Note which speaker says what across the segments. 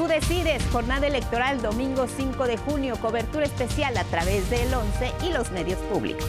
Speaker 1: Tú decides, jornada electoral domingo 5 de junio, cobertura especial a través del 11 y los medios públicos.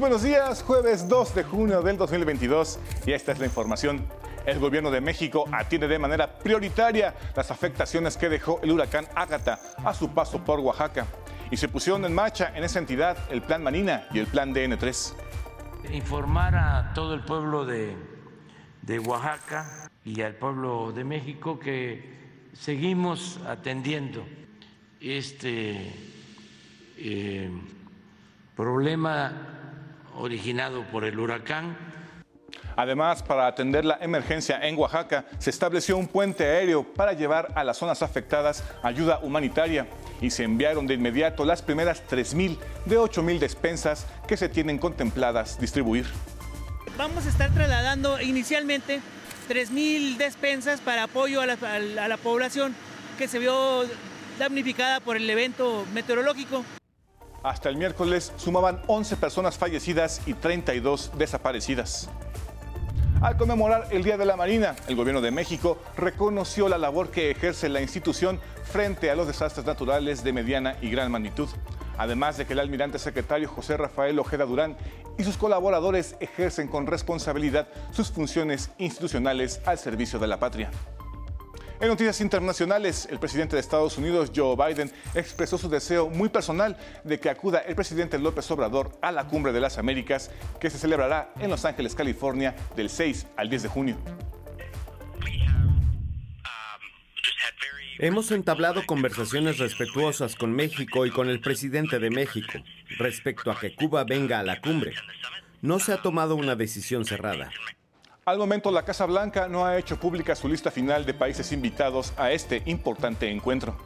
Speaker 2: Muy buenos días, jueves 2 de junio del 2022 y esta es la información. El gobierno de México atiende de manera prioritaria las afectaciones que dejó el huracán Ágata a su paso por Oaxaca y se pusieron en marcha en esa entidad el plan Manina y el plan DN3.
Speaker 3: Informar a todo el pueblo de, de Oaxaca y al pueblo de México que seguimos atendiendo este eh, problema originado por el huracán.
Speaker 2: Además, para atender la emergencia en Oaxaca, se estableció un puente aéreo para llevar a las zonas afectadas ayuda humanitaria y se enviaron de inmediato las primeras 3.000 de 8.000 despensas que se tienen contempladas distribuir.
Speaker 4: Vamos a estar trasladando inicialmente 3.000 despensas para apoyo a la, a la población que se vio damnificada por el evento meteorológico.
Speaker 2: Hasta el miércoles sumaban 11 personas fallecidas y 32 desaparecidas. Al conmemorar el Día de la Marina, el Gobierno de México reconoció la labor que ejerce la institución frente a los desastres naturales de mediana y gran magnitud. Además de que el almirante secretario José Rafael Ojeda Durán y sus colaboradores ejercen con responsabilidad sus funciones institucionales al servicio de la patria. En noticias internacionales, el presidente de Estados Unidos, Joe Biden, expresó su deseo muy personal de que acuda el presidente López Obrador a la Cumbre de las Américas, que se celebrará en Los Ángeles, California, del 6 al 10 de junio.
Speaker 5: Hemos entablado conversaciones respetuosas con México y con el presidente de México respecto a que Cuba venga a la cumbre. No se ha tomado una decisión cerrada.
Speaker 2: Al momento, la Casa Blanca no ha hecho pública su lista final de países invitados a este importante encuentro.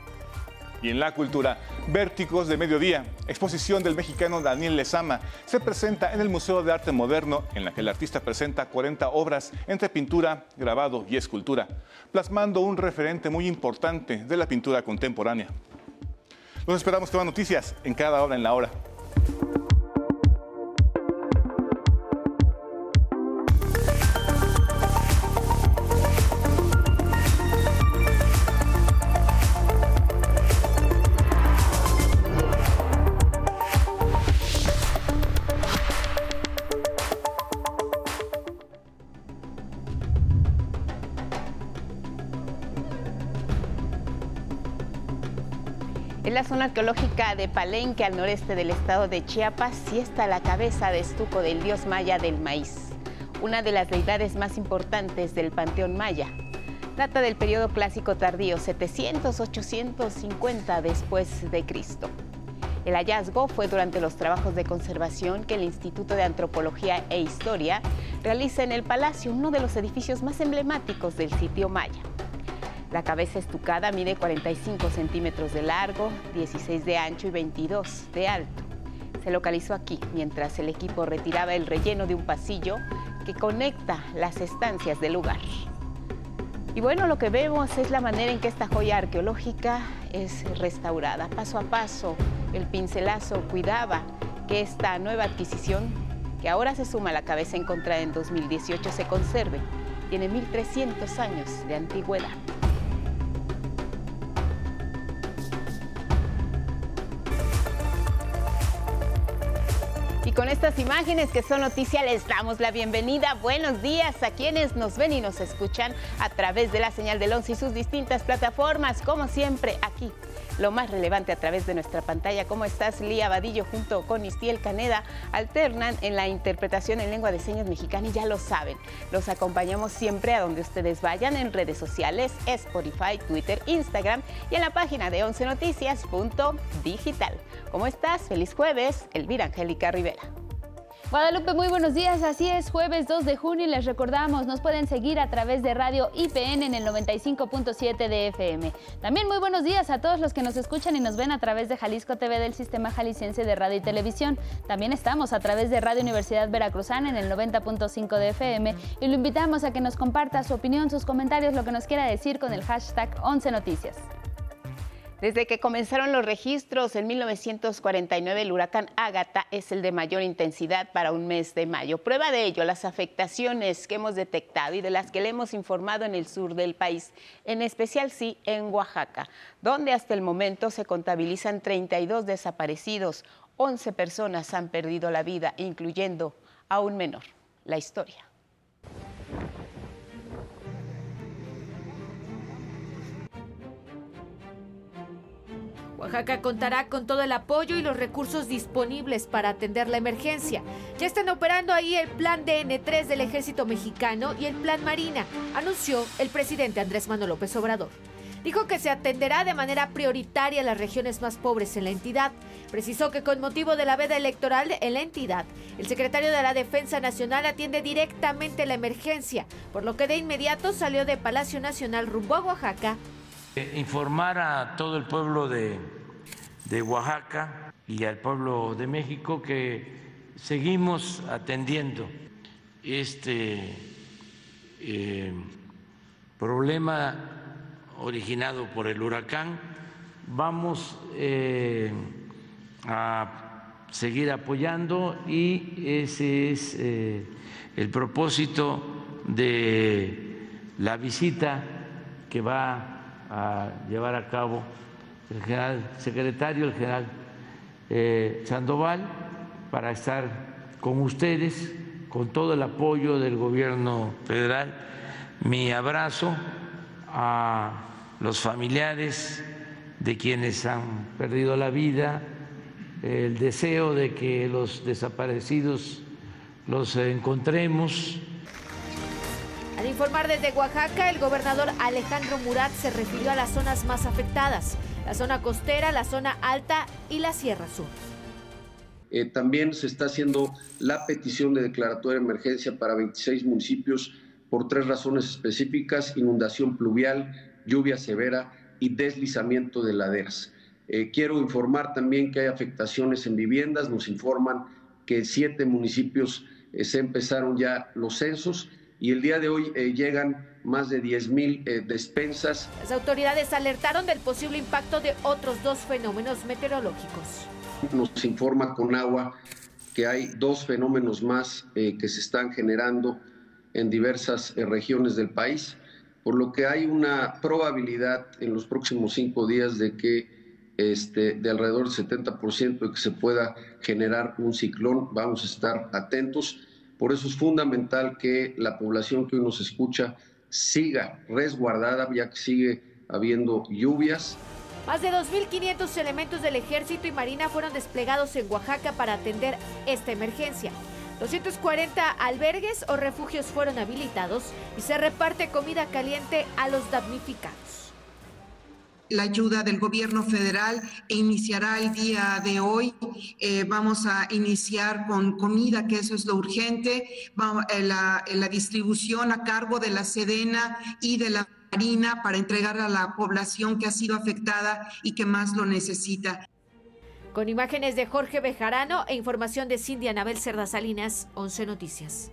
Speaker 2: Y en la cultura, Vértigos de Mediodía, exposición del mexicano Daniel Lezama, se presenta en el Museo de Arte Moderno, en la que el artista presenta 40 obras entre pintura, grabado y escultura, plasmando un referente muy importante de la pintura contemporánea. Nos esperamos con más noticias en cada hora en la hora.
Speaker 1: Arqueológica de Palenque, al noreste del estado de Chiapas, sí está la cabeza de estuco del dios maya del maíz, una de las deidades más importantes del panteón maya. Data del periodo clásico tardío 700-850 después de Cristo. El hallazgo fue durante los trabajos de conservación que el Instituto de Antropología e Historia realiza en el Palacio, uno de los edificios más emblemáticos del sitio maya. La cabeza estucada mide 45 centímetros de largo, 16 de ancho y 22 de alto. Se localizó aquí mientras el equipo retiraba el relleno de un pasillo que conecta las estancias del lugar. Y bueno, lo que vemos es la manera en que esta joya arqueológica es restaurada. Paso a paso, el pincelazo cuidaba que esta nueva adquisición, que ahora se suma a la cabeza encontrada en 2018, se conserve. Tiene 1.300 años de antigüedad. Con estas imágenes que son noticia les damos la bienvenida. Buenos días a quienes nos ven y nos escuchan a través de la señal del 11 y sus distintas plataformas, como siempre aquí. Lo más relevante a través de nuestra pantalla. ¿Cómo estás, Lía Vadillo, junto con Istiel Caneda? Alternan en la interpretación en lengua de señas mexicana y ya lo saben. Los acompañamos siempre a donde ustedes vayan en redes sociales, Spotify, Twitter, Instagram y en la página de 11noticias.digital. ¿Cómo estás? Feliz jueves, Elvira Angélica Rivera.
Speaker 6: Guadalupe, muy buenos días. Así es, jueves 2 de junio y les recordamos, nos pueden seguir a través de Radio IPN en el 95.7 de FM. También muy buenos días a todos los que nos escuchan y nos ven a través de Jalisco TV del Sistema Jalisciense de Radio y Televisión. También estamos a través de Radio Universidad Veracruzana en el 90.5 de FM y lo invitamos a que nos comparta su opinión, sus comentarios, lo que nos quiera decir con el hashtag 11 Noticias.
Speaker 1: Desde que comenzaron los registros en 1949, el huracán Ágata es el de mayor intensidad para un mes de mayo. Prueba de ello, las afectaciones que hemos detectado y de las que le hemos informado en el sur del país, en especial sí en Oaxaca, donde hasta el momento se contabilizan 32 desaparecidos, 11 personas han perdido la vida, incluyendo a un menor. La historia.
Speaker 7: Oaxaca contará con todo el apoyo y los recursos disponibles para atender la emergencia. Ya están operando ahí el plan DN3 del ejército mexicano y el plan Marina, anunció el presidente Andrés Manuel López Obrador. Dijo que se atenderá de manera prioritaria a las regiones más pobres en la entidad. Precisó que con motivo de la veda electoral en la entidad, el secretario de la Defensa Nacional atiende directamente la emergencia, por lo que de inmediato salió de Palacio Nacional rumbo a Oaxaca
Speaker 3: informar a todo el pueblo de, Oaxaca y al pueblo de México que seguimos atendiendo este eh, problema originado por el huracán. Vamos eh, a seguir apoyando y ese es eh, el propósito de la visita que va a llevar a cabo el general secretario, el general eh, Sandoval, para estar con ustedes, con todo el apoyo del gobierno federal. Mi abrazo a los familiares de quienes han perdido la vida, el deseo de que los desaparecidos los encontremos
Speaker 7: al informar desde Oaxaca, el gobernador Alejandro Murat se refirió a las zonas más afectadas, la zona costera, la zona alta y la Sierra Sur.
Speaker 8: Eh, también se está haciendo la petición de declaratoria de emergencia para 26 municipios por tres razones específicas, inundación pluvial, lluvia severa y deslizamiento de laderas. Eh, quiero informar también que hay afectaciones en viviendas, nos informan que en siete municipios eh, se empezaron ya los censos y el día de hoy eh, llegan más de 10 mil eh, despensas.
Speaker 7: Las autoridades alertaron del posible impacto de otros dos fenómenos meteorológicos.
Speaker 8: Nos informa con agua que hay dos fenómenos más eh, que se están generando en diversas regiones del país, por lo que hay una probabilidad en los próximos cinco días de que este, de alrededor del 70% de que se pueda generar un ciclón. Vamos a estar atentos por eso es fundamental que la población que hoy nos escucha siga resguardada, ya que sigue habiendo lluvias.
Speaker 7: Más de 2.500 elementos del Ejército y Marina fueron desplegados en Oaxaca para atender esta emergencia. 240 albergues o refugios fueron habilitados y se reparte comida caliente a los damnificados
Speaker 9: la ayuda del gobierno federal e iniciará el día de hoy. Eh, vamos a iniciar con comida, que eso es lo urgente, eh, la, la distribución a cargo de la Sedena y de la Marina para entregar a la población que ha sido afectada y que más lo necesita.
Speaker 7: Con imágenes de Jorge Bejarano e información de Cindy Anabel Cerda Salinas, 11 Noticias.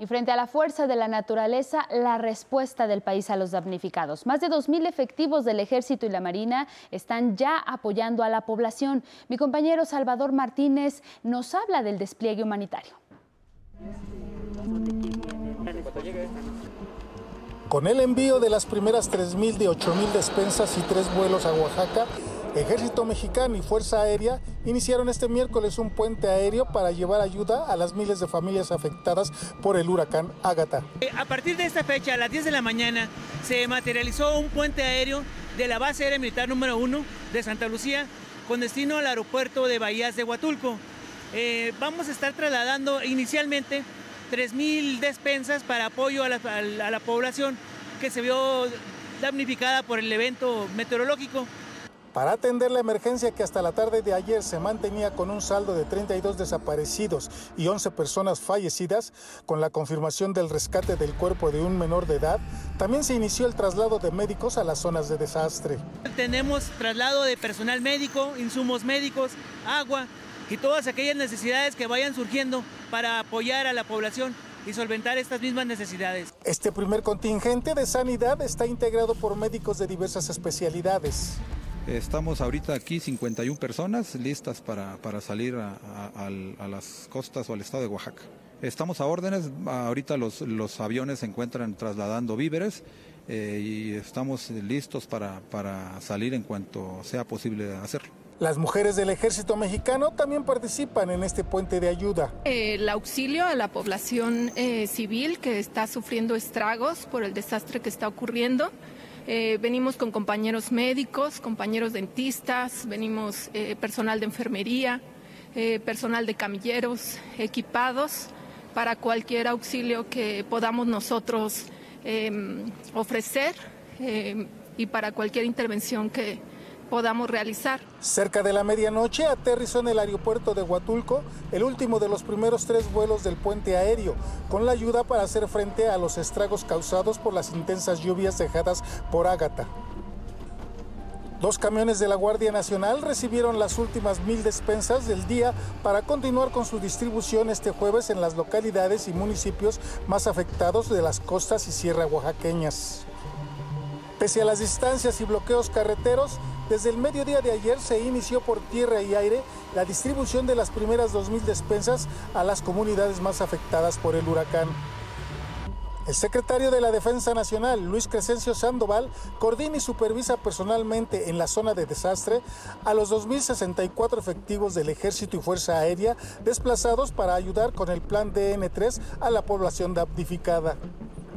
Speaker 6: Y frente a la fuerza de la naturaleza, la respuesta del país a los damnificados. Más de 2.000 efectivos del Ejército y la Marina están ya apoyando a la población. Mi compañero Salvador Martínez nos habla del despliegue humanitario.
Speaker 10: Con el envío de las primeras 3.000 de 8.000 despensas y tres vuelos a Oaxaca, Ejército Mexicano y Fuerza Aérea iniciaron este miércoles un puente aéreo para llevar ayuda a las miles de familias afectadas por el huracán Ágata.
Speaker 4: A partir de esta fecha, a las 10 de la mañana, se materializó un puente aéreo de la base aérea militar número 1 de Santa Lucía con destino al aeropuerto de Bahías de Huatulco. Eh, vamos a estar trasladando inicialmente 3.000 despensas para apoyo a la población que se vio damnificada por el evento meteorológico.
Speaker 10: Para atender la emergencia que hasta la tarde de ayer se mantenía con un saldo de 32 desaparecidos y 11 personas fallecidas, con la confirmación del rescate del cuerpo de un menor de edad, también se inició el traslado de médicos a las zonas de desastre.
Speaker 4: Tenemos traslado de personal médico, insumos médicos, agua y todas aquellas necesidades que vayan surgiendo para apoyar a la población y solventar estas mismas necesidades.
Speaker 10: Este primer contingente de sanidad está integrado por médicos de diversas especialidades.
Speaker 11: Estamos ahorita aquí 51 personas listas para, para salir a, a, las costas o al estado de Oaxaca. Estamos a órdenes, ahorita los, los aviones se encuentran trasladando víveres eh, y estamos listos para, para salir en cuanto sea posible hacerlo.
Speaker 10: Las mujeres del ejército mexicano también participan en este puente de ayuda.
Speaker 12: El auxilio a la población eh, civil que está sufriendo estragos por el desastre que está ocurriendo. Eh, venimos con compañeros médicos, compañeros dentistas, venimos eh, personal de enfermería, eh, personal de camilleros equipados para cualquier auxilio que podamos nosotros em, ofrecer em, y para cualquier intervención que, podamos realizar.
Speaker 10: Cerca de la medianoche aterrizó en el aeropuerto de Huatulco el último de los primeros tres vuelos del puente aéreo, con la ayuda para hacer frente a los estragos causados por las intensas lluvias dejadas por Ágata. Dos camiones de la Guardia Nacional recibieron las últimas mil despensas del día para continuar con su distribución este jueves en las localidades y municipios más afectados de las costas y sierra oaxaqueñas. Pese a las distancias y bloqueos carreteros, desde el mediodía de ayer se inició por tierra y aire la distribución de las primeras 2.000 despensas a las comunidades más afectadas por el huracán. El secretario de la Defensa Nacional, Luis Crescencio Sandoval, coordina y supervisa personalmente en la zona de desastre a los 2.064 efectivos del Ejército y Fuerza Aérea desplazados para ayudar con el plan DN3 a la población damnificada.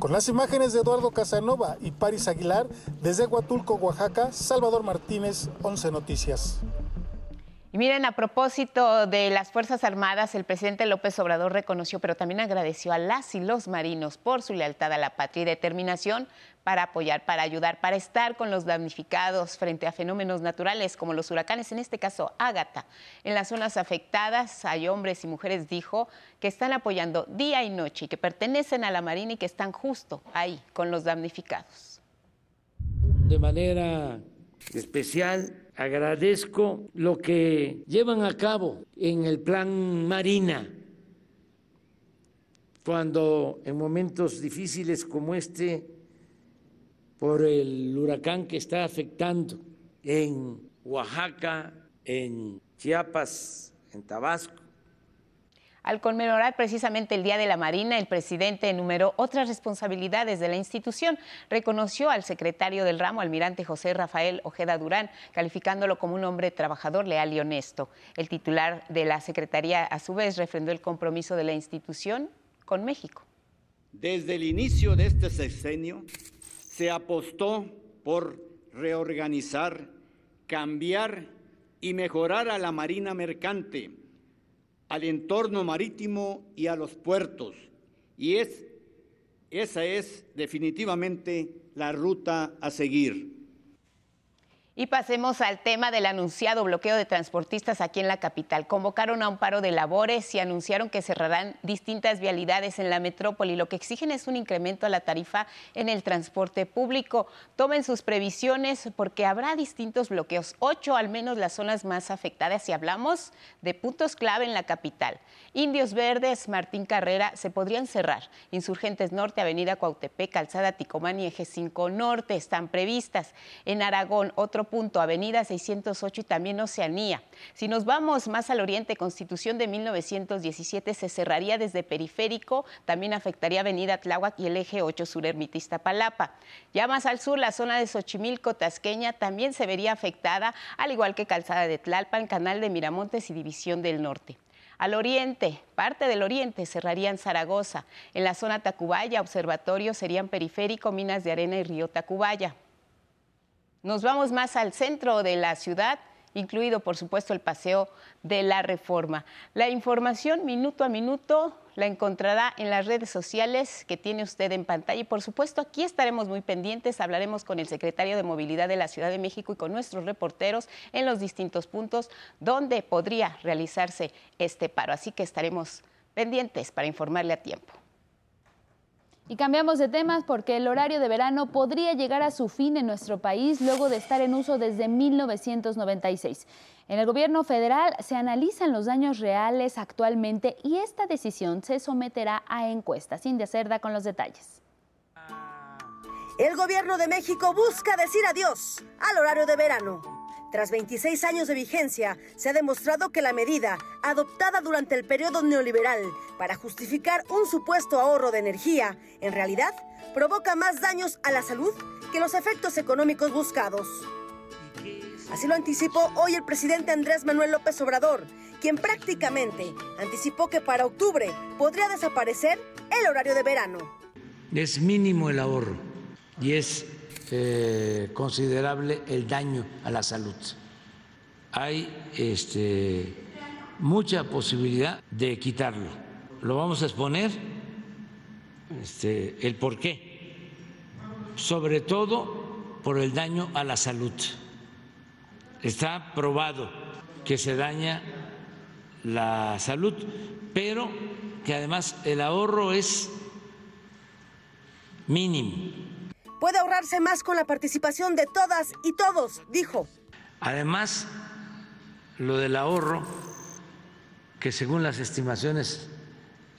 Speaker 10: Con las imágenes de Eduardo Casanova y Paris Aguilar, desde Huatulco, Oaxaca, Salvador Martínez, 11 Noticias.
Speaker 1: Y miren, a propósito de las Fuerzas Armadas, el presidente López Obrador reconoció, pero también agradeció a las y los marinos por su lealtad a la patria y determinación para apoyar, para ayudar, para estar con los damnificados frente a fenómenos naturales como los huracanes, en este caso Ágata. En las zonas afectadas hay hombres y mujeres, dijo, que están apoyando día y noche que pertenecen a la Marina y que están justo ahí con los damnificados.
Speaker 3: De manera especial agradezco lo que llevan a cabo en el plan Marina, cuando en momentos difíciles como este, por el huracán que está afectando en Oaxaca, en Chiapas, en Tabasco,
Speaker 1: al conmemorar precisamente el Día de la Marina, el presidente enumeró otras responsabilidades de la institución. Reconoció al secretario del ramo, almirante José Rafael Ojeda Durán, calificándolo como un hombre trabajador, leal y honesto. El titular de la Secretaría, a su vez, refrendó el compromiso de la institución con México.
Speaker 13: Desde el inicio de este sexenio se apostó por reorganizar, cambiar y mejorar a la Marina Mercante al entorno marítimo y a los puertos. Y es, esa es definitivamente la ruta a seguir.
Speaker 1: Y pasemos al tema del anunciado bloqueo de transportistas aquí en la capital. Convocaron a un paro de labores y anunciaron que cerrarán distintas vialidades en la metrópoli. Lo que exigen es un incremento a la tarifa en el transporte público. Tomen sus previsiones porque habrá distintos bloqueos, ocho al menos las zonas más afectadas. Si hablamos de puntos clave en la capital, Indios Verdes, Martín Carrera se podrían cerrar. Insurgentes Norte, Avenida Cuautepec, Calzada Ticomán y Eje 5 Norte están previstas. En Aragón, otro punto, Avenida 608 y también Oceanía. Si nos vamos más al oriente, Constitución de 1917 se cerraría desde Periférico, también afectaría Avenida Tláhuac y el eje 8 sur Ermitista Palapa. Ya más al sur, la zona de Xochimilco, Tasqueña, también se vería afectada, al igual que Calzada de Tlalpan, Canal de Miramontes y División del Norte. Al oriente, parte del oriente cerrarían Zaragoza. En la zona Tacubaya, observatorio serían Periférico, Minas de Arena y Río Tacubaya. Nos vamos más al centro de la ciudad. incluido por supuesto el paseo de la reforma. La información minuto a minuto la encontrará en las redes sociales que tiene usted en pantalla y por supuesto aquí estaremos muy pendientes, hablaremos con el secretario de Movilidad de la Ciudad de México y con nuestros reporteros en los distintos puntos donde podría realizarse este paro, así que estaremos pendientes para informarle a tiempo.
Speaker 6: Y cambiamos de temas porque el horario de verano podría llegar a su fin en nuestro país luego de estar en uso desde 1996. En el gobierno federal se analizan los daños reales actualmente y esta decisión se someterá a encuestas. Cindy Cerda con los detalles.
Speaker 14: El gobierno de México busca decir adiós al horario de verano. Tras 26 años de vigencia, se ha demostrado que la medida, adoptada durante el periodo neoliberal para justificar un supuesto ahorro de energía, en realidad provoca más daños a la salud que los efectos económicos buscados. Así lo anticipó hoy el presidente Andrés Manuel López Obrador, quien prácticamente anticipó que para octubre podría desaparecer el horario de verano.
Speaker 3: Es mínimo el ahorro y es eh, considerable el daño a la salud. Hay este, mucha posibilidad de quitarlo. Lo vamos a exponer, este, el por qué, sobre todo por el daño a la salud. Está probado que se daña la salud, pero que además el ahorro es mínimo
Speaker 14: puede ahorrarse más con la participación de todas y todos, dijo.
Speaker 3: Además, lo del ahorro, que según las estimaciones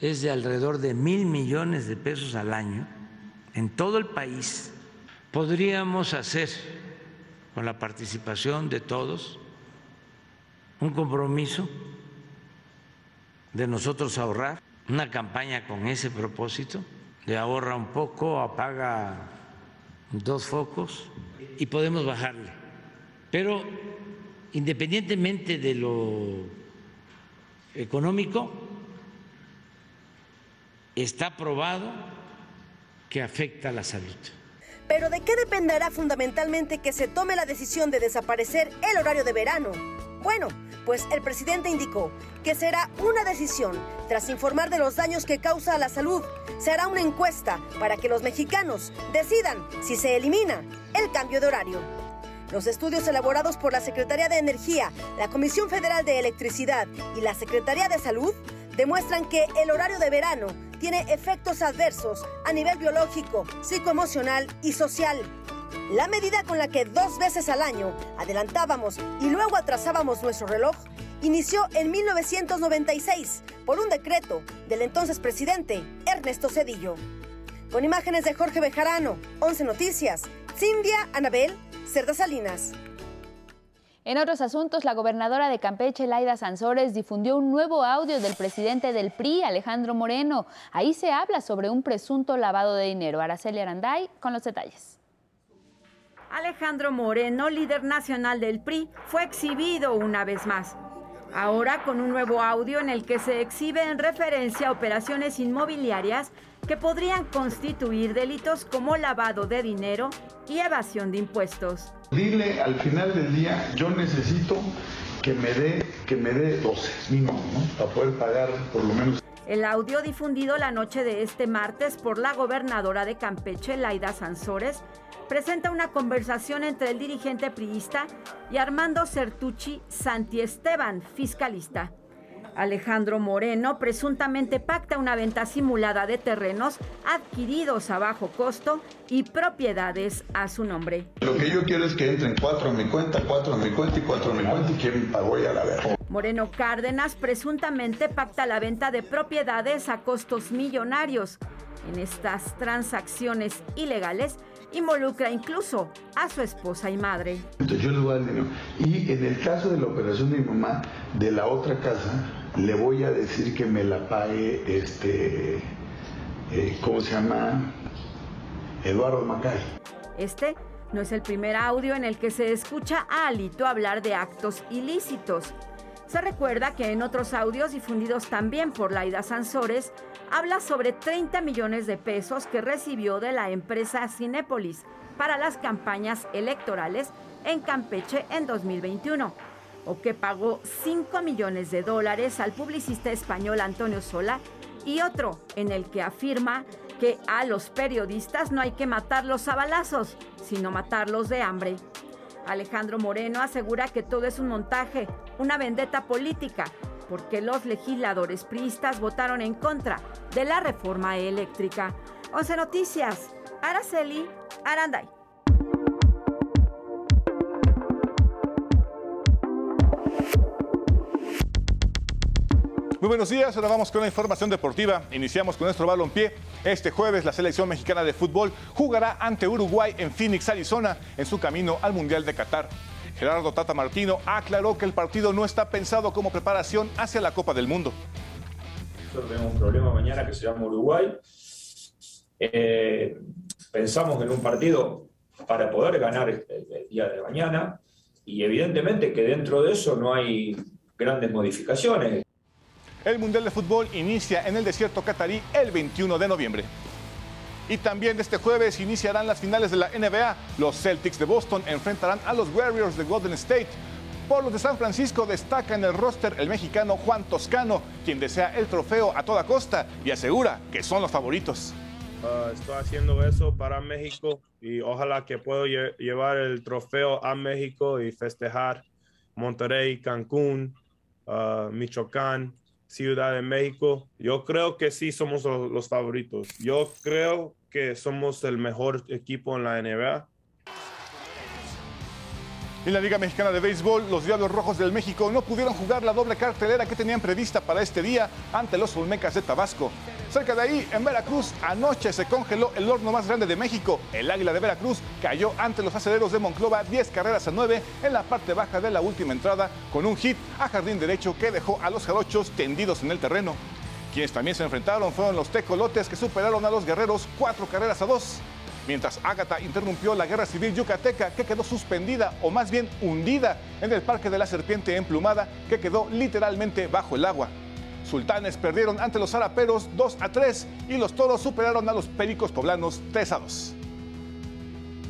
Speaker 3: es de alrededor de mil millones de pesos al año en todo el país, podríamos hacer con la participación de todos un compromiso de nosotros ahorrar, una campaña con ese propósito, de ahorra un poco, apaga dos focos y podemos bajarle. Pero independientemente de lo económico, está probado que afecta a la salud.
Speaker 14: Pero ¿de qué dependerá fundamentalmente que se tome la decisión de desaparecer el horario de verano? Bueno, pues el presidente indicó que será una decisión tras informar de los daños que causa a la salud. Se hará una encuesta para que los mexicanos decidan si se elimina el cambio de horario. Los estudios elaborados por la Secretaría de Energía, la Comisión Federal de Electricidad y la Secretaría de Salud demuestran que el horario de verano tiene efectos adversos a nivel biológico, psicoemocional y social. La medida con la que dos veces al año adelantábamos y luego atrasábamos nuestro reloj inició en 1996 por un decreto del entonces presidente Ernesto Cedillo. Con imágenes de Jorge Bejarano, 11 Noticias, Cindia Anabel, Cerda Salinas.
Speaker 6: En otros asuntos, la gobernadora de Campeche, Laida Sansores, difundió un nuevo audio del presidente del PRI, Alejandro Moreno. Ahí se habla sobre un presunto lavado de dinero. Araceli Aranday con los detalles.
Speaker 15: Alejandro Moreno, líder nacional del PRI, fue exhibido una vez más. Ahora con un nuevo audio en el que se exhibe en referencia a operaciones inmobiliarias que podrían constituir delitos como lavado de dinero y evasión de impuestos.
Speaker 16: Dile al final del día, yo necesito que me dé que me dé 12 mínimo, ¿no? Para poder pagar por lo menos.
Speaker 15: El audio difundido la noche de este martes por la gobernadora de Campeche, Laida Sansores, presenta una conversación entre el dirigente priista y Armando Certucci Santi Esteban, fiscalista. Alejandro Moreno presuntamente pacta una venta simulada de terrenos adquiridos a bajo costo y propiedades a su nombre.
Speaker 16: Lo que yo quiero es que entren cuatro a mi cuenta, cuatro a mi cuenta y cuatro a mi cuenta y quien pagó ya la verga.
Speaker 15: Moreno Cárdenas presuntamente pacta la venta de propiedades a costos millonarios. En estas transacciones ilegales involucra incluso a su esposa y madre.
Speaker 16: Yo le voy a dar dinero. Y en el caso de la operación de mi mamá, de la otra casa, le voy a decir que me la pague este, eh, ¿cómo se llama? Eduardo Macay.
Speaker 15: Este no es el primer audio en el que se escucha a Alito hablar de actos ilícitos. Se recuerda que en otros audios difundidos también por Laida Sansores, habla sobre 30 millones de pesos que recibió de la empresa Cinépolis para las campañas electorales en Campeche en 2021. o que pagó 5 millones de dólares al publicista español Antonio Sola, y otro en el que afirma que a los periodistas no hay que matarlos a balazos, sino matarlos de hambre. Alejandro Moreno asegura que todo es un montaje, una vendetta política, porque los legisladores priistas votaron en contra de la reforma eléctrica. 11 Noticias, Araceli Aranday.
Speaker 2: Muy buenos días, ahora vamos con la información deportiva. Iniciamos con nuestro balompié. Este jueves la selección mexicana de fútbol jugará ante Uruguay en Phoenix, Arizona, en su camino al Mundial de Qatar. Gerardo Tata Martino aclaró que el partido no está pensado como preparación hacia la Copa del Mundo.
Speaker 17: Nosotros tenemos un problema mañana que se llama Uruguay. Eh, pensamos en un partido para poder ganar el, el día de mañana y evidentemente que dentro de eso no hay grandes modificaciones.
Speaker 2: El Mundial de Fútbol inicia en el desierto catarí el 21 de noviembre. Y también este jueves iniciarán las finales de la NBA. Los Celtics de Boston enfrentarán a los Warriors de Golden State. Por los de San Francisco destaca en el roster el mexicano Juan Toscano, quien desea el trofeo a toda costa y asegura que son los favoritos.
Speaker 18: Uh, estoy haciendo eso para México y ojalá que pueda lle llevar el trofeo a México y festejar Monterrey, Cancún, uh, Michoacán, Ciudad de México. Yo creo que sí somos los, los favoritos. Yo creo que somos el mejor equipo en la NBA.
Speaker 2: En la Liga Mexicana de Béisbol, los Diablos Rojos del México no pudieron jugar la doble cartelera que tenían prevista para este día ante los Olmecas de Tabasco. Cerca de ahí, en Veracruz, anoche se congeló el horno más grande de México. El Águila de Veracruz cayó ante los aceleros de Monclova 10 carreras a 9 en la parte baja de la última entrada con un hit a jardín derecho que dejó a los jarochos tendidos en el terreno. Quienes también se enfrentaron fueron los tecolotes que superaron a los guerreros 4 carreras a 2 mientras Ágata interrumpió la guerra civil yucateca que quedó suspendida o más bien hundida en el Parque de la Serpiente Emplumada que quedó literalmente bajo el agua. Sultanes perdieron ante los zaraperos 2 a 3 y los toros superaron a los pericos poblanos 3 a 2.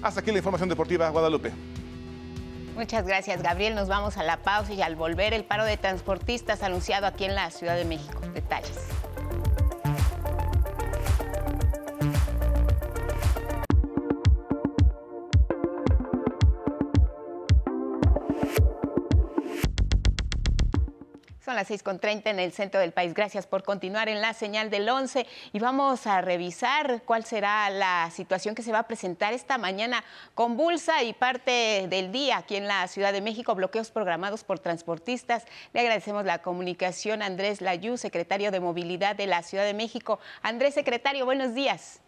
Speaker 2: Hasta aquí la información deportiva, Guadalupe.
Speaker 1: Muchas gracias, Gabriel. Nos vamos a la pausa y al volver el paro de transportistas anunciado aquí en la Ciudad de México. Detalles. Son las 6.30 en el centro del país. Gracias por continuar en la señal del 11 y vamos a revisar cuál será la situación que se va a presentar esta mañana convulsa y parte del día aquí en la Ciudad de México, bloqueos programados por transportistas. Le agradecemos la comunicación a Andrés Layú, secretario de Movilidad de la Ciudad de México. Andrés, secretario, buenos días.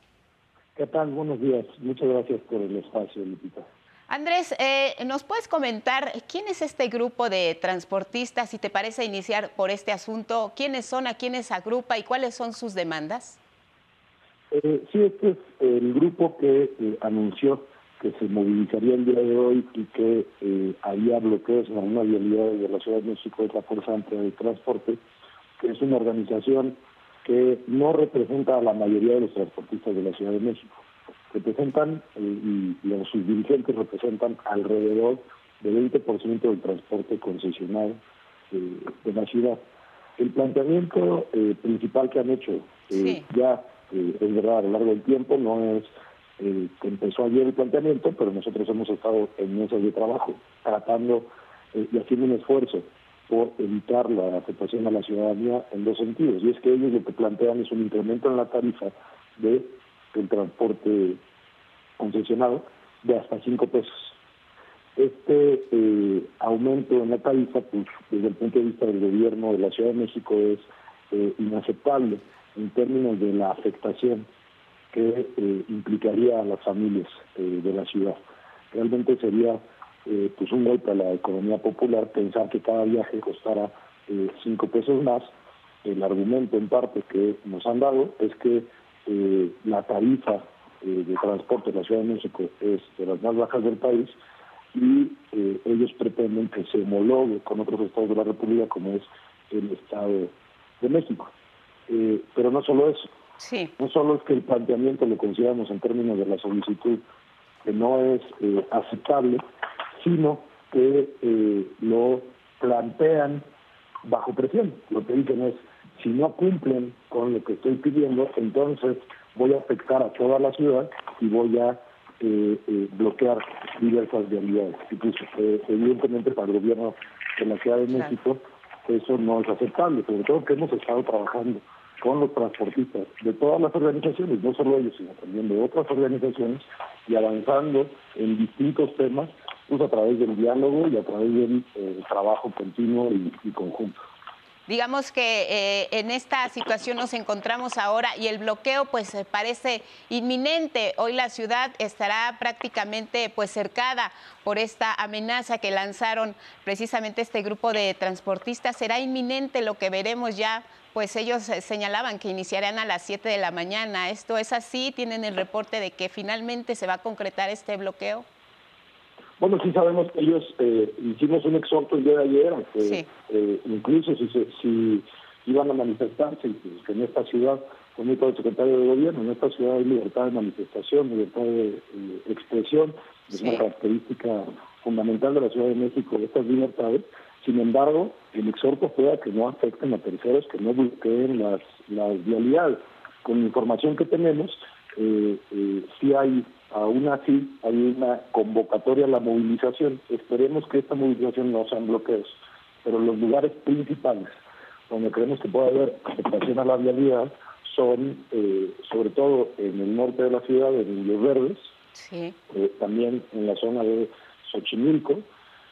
Speaker 19: ¿Qué tal? Buenos días. Muchas gracias por el espacio, Lupita.
Speaker 1: Andrés, eh, ¿nos puedes comentar quién es este grupo de transportistas? Si te parece iniciar por este asunto, ¿quiénes son, a quiénes agrupa y cuáles son sus demandas?
Speaker 19: Eh, sí, este es el grupo que eh, anunció que se movilizaría el día de hoy y que había bloqueos en algunas vialidades de la Ciudad de México, es la Fuerza Amplia de Transporte, que es una organización que no representa a la mayoría de los transportistas de la Ciudad de México representan eh, y los, sus dirigentes representan alrededor del 20% del transporte concesionado eh, de la ciudad. El planteamiento eh, principal que han hecho eh, ya eh, es verdad a lo largo del tiempo, no es eh, que empezó ayer el planteamiento, pero nosotros hemos estado en mesas de trabajo tratando y haciendo un esfuerzo por evitar la afectación a la ciudadanía en dos sentidos. Y es que ellos lo que plantean es un incremento en la tarifa de el transporte concesionado de hasta cinco pesos. Este eh, aumento en la tarifa, pues, desde el punto de vista del gobierno de la Ciudad de México, es eh, inaceptable en términos de la afectación que eh, implicaría a las familias eh, de la ciudad. Realmente sería eh, pues un golpe a la economía popular pensar que cada viaje costara eh, cinco pesos más. El argumento en parte que nos han dado es que eh, la tarifa eh, de transporte de la Ciudad de México es de las más bajas del país y eh, ellos pretenden que se homologue con otros estados de la República como es el Estado de México. Eh, pero no solo eso,
Speaker 1: sí.
Speaker 19: no solo es que el planteamiento lo consideramos en términos de la solicitud que no es eh, aceptable, sino que eh, lo plantean bajo presión. Lo que dicen es, si no cumplen con lo que estoy pidiendo, entonces voy a afectar a toda la ciudad y voy a eh, eh, bloquear diversas vialidades. Incluso, eh, evidentemente, para el gobierno de la Ciudad de México, eso no es aceptable, sobre todo que hemos estado trabajando con los transportistas de todas las organizaciones, no solo ellos, sino también de otras organizaciones, y avanzando en distintos temas, pues a través del diálogo y a través del trabajo continuo y conjunto.
Speaker 1: Digamos que eh, en esta situación nos encontramos ahora y el bloqueo pues eh, parece inminente. Hoy la ciudad estará prácticamente pues cercada por esta amenaza que lanzaron precisamente este grupo de transportistas. Será inminente lo que veremos ya pues ellos eh, señalaban que iniciarán a las 7 de la mañana. ¿Esto es así? ¿Tienen el reporte de que finalmente se va a concretar este bloqueo?
Speaker 19: Bueno, sí sabemos que ellos eh, hicimos un exhorto el día de ayer, que eh, incluso si, si iban a manifestarse, que en esta ciudad, dijo el secretario de gobierno, en esta ciudad hay libertad de manifestación, libertad de eh, expresión, es una característica fundamental de la Ciudad de México, estas libertades. Sin embargo, el exhorto fue a que no afecten a terceros, que no bloqueen las, las vialidades. Con la información que tenemos, eh, eh, sí hay Aún así, hay una convocatoria a la movilización. Esperemos que esta movilización no sean bloqueos, pero los lugares principales donde creemos que puede haber afectación a la vialidad son, eh, sobre todo en el norte de la ciudad, en Los Verdes, eh, también en la zona de Xochimilco,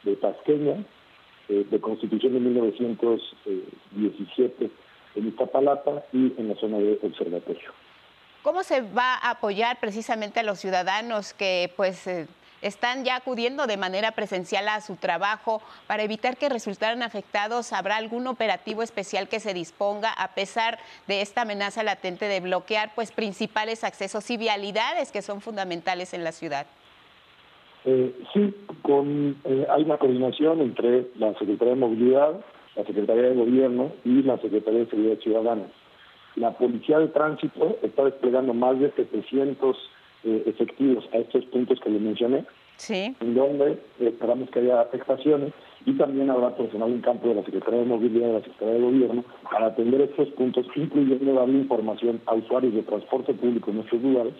Speaker 19: de Tasqueña, eh, de Constitución de 1917 en Iztapalapa y en la zona de Observatorio.
Speaker 1: ¿Cómo se va a apoyar precisamente a los ciudadanos que pues eh, están ya acudiendo de manera presencial a su trabajo para evitar que resultaran afectados? ¿Habrá algún operativo especial que se disponga a pesar de esta amenaza latente de bloquear pues principales accesos y vialidades que son fundamentales en la ciudad?
Speaker 19: Eh, sí, con, eh, hay una coordinación entre la Secretaría de Movilidad, la Secretaría de Gobierno y la Secretaría de Seguridad Ciudadana la Policía de Tránsito está desplegando más de 700 eh, efectivos a estos puntos que le mencioné,
Speaker 1: sí.
Speaker 19: en donde esperamos que haya afectaciones y también habrá personal en campo de la Secretaría de Movilidad y de la Secretaría de Gobierno para atender estos puntos, incluyendo darle información a usuarios de transporte público en estos lugares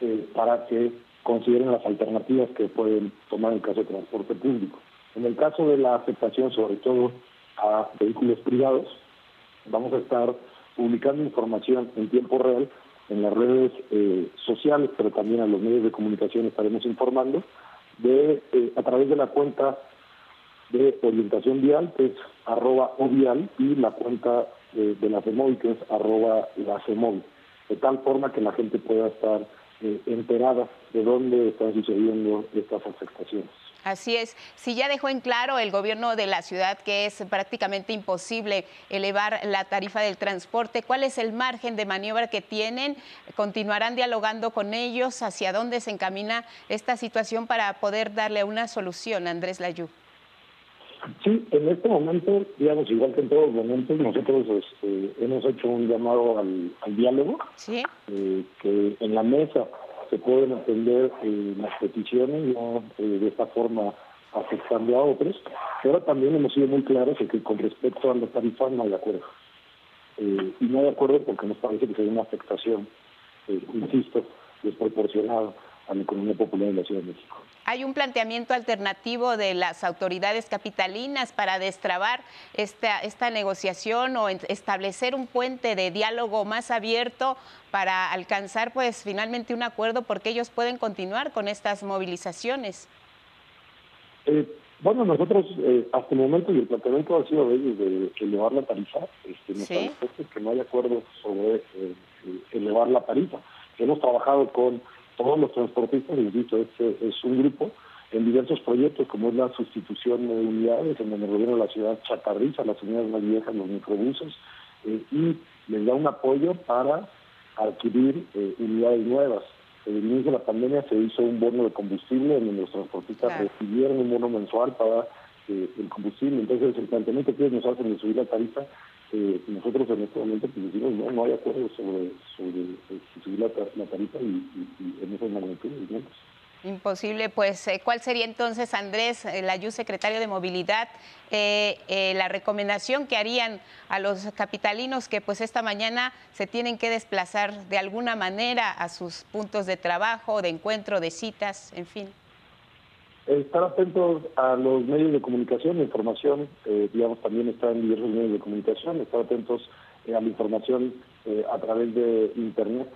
Speaker 19: eh, para que consideren las alternativas que pueden tomar en caso de transporte público. En el caso de la afectación, sobre todo a vehículos privados, vamos a estar publicando información en tiempo real en las redes eh, sociales, pero también a los medios de comunicación estaremos informando de eh, a través de la cuenta de orientación vial, que es arroba ovial, y la cuenta de, la FEMOVI, que es arroba la FEMOVI, de tal forma que la gente pueda estar eh, enterada de dónde están sucediendo estas afectaciones.
Speaker 1: Así es. Si ya dejó en claro el gobierno de la ciudad que es prácticamente imposible elevar la tarifa del transporte, ¿cuál es el margen de maniobra que tienen? ¿Continuarán dialogando con ellos? ¿Hacia dónde se encamina esta situación para poder darle una solución, Andrés Layú?
Speaker 19: Sí, en este momento, digamos, igual que en todos los momentos, nosotros este, hemos hecho un llamado al, diálogo,
Speaker 1: ¿Sí?
Speaker 19: Eh, que en la mesa se pueden atender eh, las peticiones, no eh, de esta forma afectando a otros, pero también hemos sido muy claros en que con respecto a la tarifa no hay acuerdo. Eh, y no hay acuerdo porque nos parece que sería una afectación, insisto, desproporcionada a la economía popular de la Ciudad de México.
Speaker 1: ¿Hay un planteamiento alternativo de las autoridades capitalinas para destrabar esta, esta negociación o establecer un puente de diálogo más abierto para alcanzar pues finalmente un acuerdo porque ellos pueden continuar con estas movilizaciones?
Speaker 19: Eh, bueno, nosotros eh, hasta el momento y el planteamiento ha sido de ellos de elevar la tarifa. Este, nos ¿Sí? que no hay acuerdo sobre eh, elevar la tarifa. Hemos trabajado con todos los transportistas, insisto, este es un grupo en diversos proyectos como es la sustitución de unidades, en donde el gobierno de la ciudad chatarriza las unidades más viejas, los microbuses, eh, y les da un apoyo para adquirir eh, unidades nuevas. En el inicio de la pandemia se hizo un bono de combustible en donde los transportistas recibieron un bono mensual para eh, el combustible. Entonces, el planteamiento que ellos nos hacen de subir la tarifa eh, nosotros en este momento pues, no, no hay acuerdo sobre, sobre, eh, subir la, tarifa y, y, en esas magnitudes.
Speaker 1: Imposible, pues, eh, ¿cuál sería entonces, Andrés, el Layú, secretario de Movilidad, la recomendación que harían a los capitalinos que pues esta mañana se tienen que desplazar de alguna manera a sus puntos de trabajo, de encuentro, de citas, en fin?
Speaker 19: Estar atentos a los medios de comunicación, la información, digamos, también está en diversos medios de comunicación, estar atentos a la información a través de Internet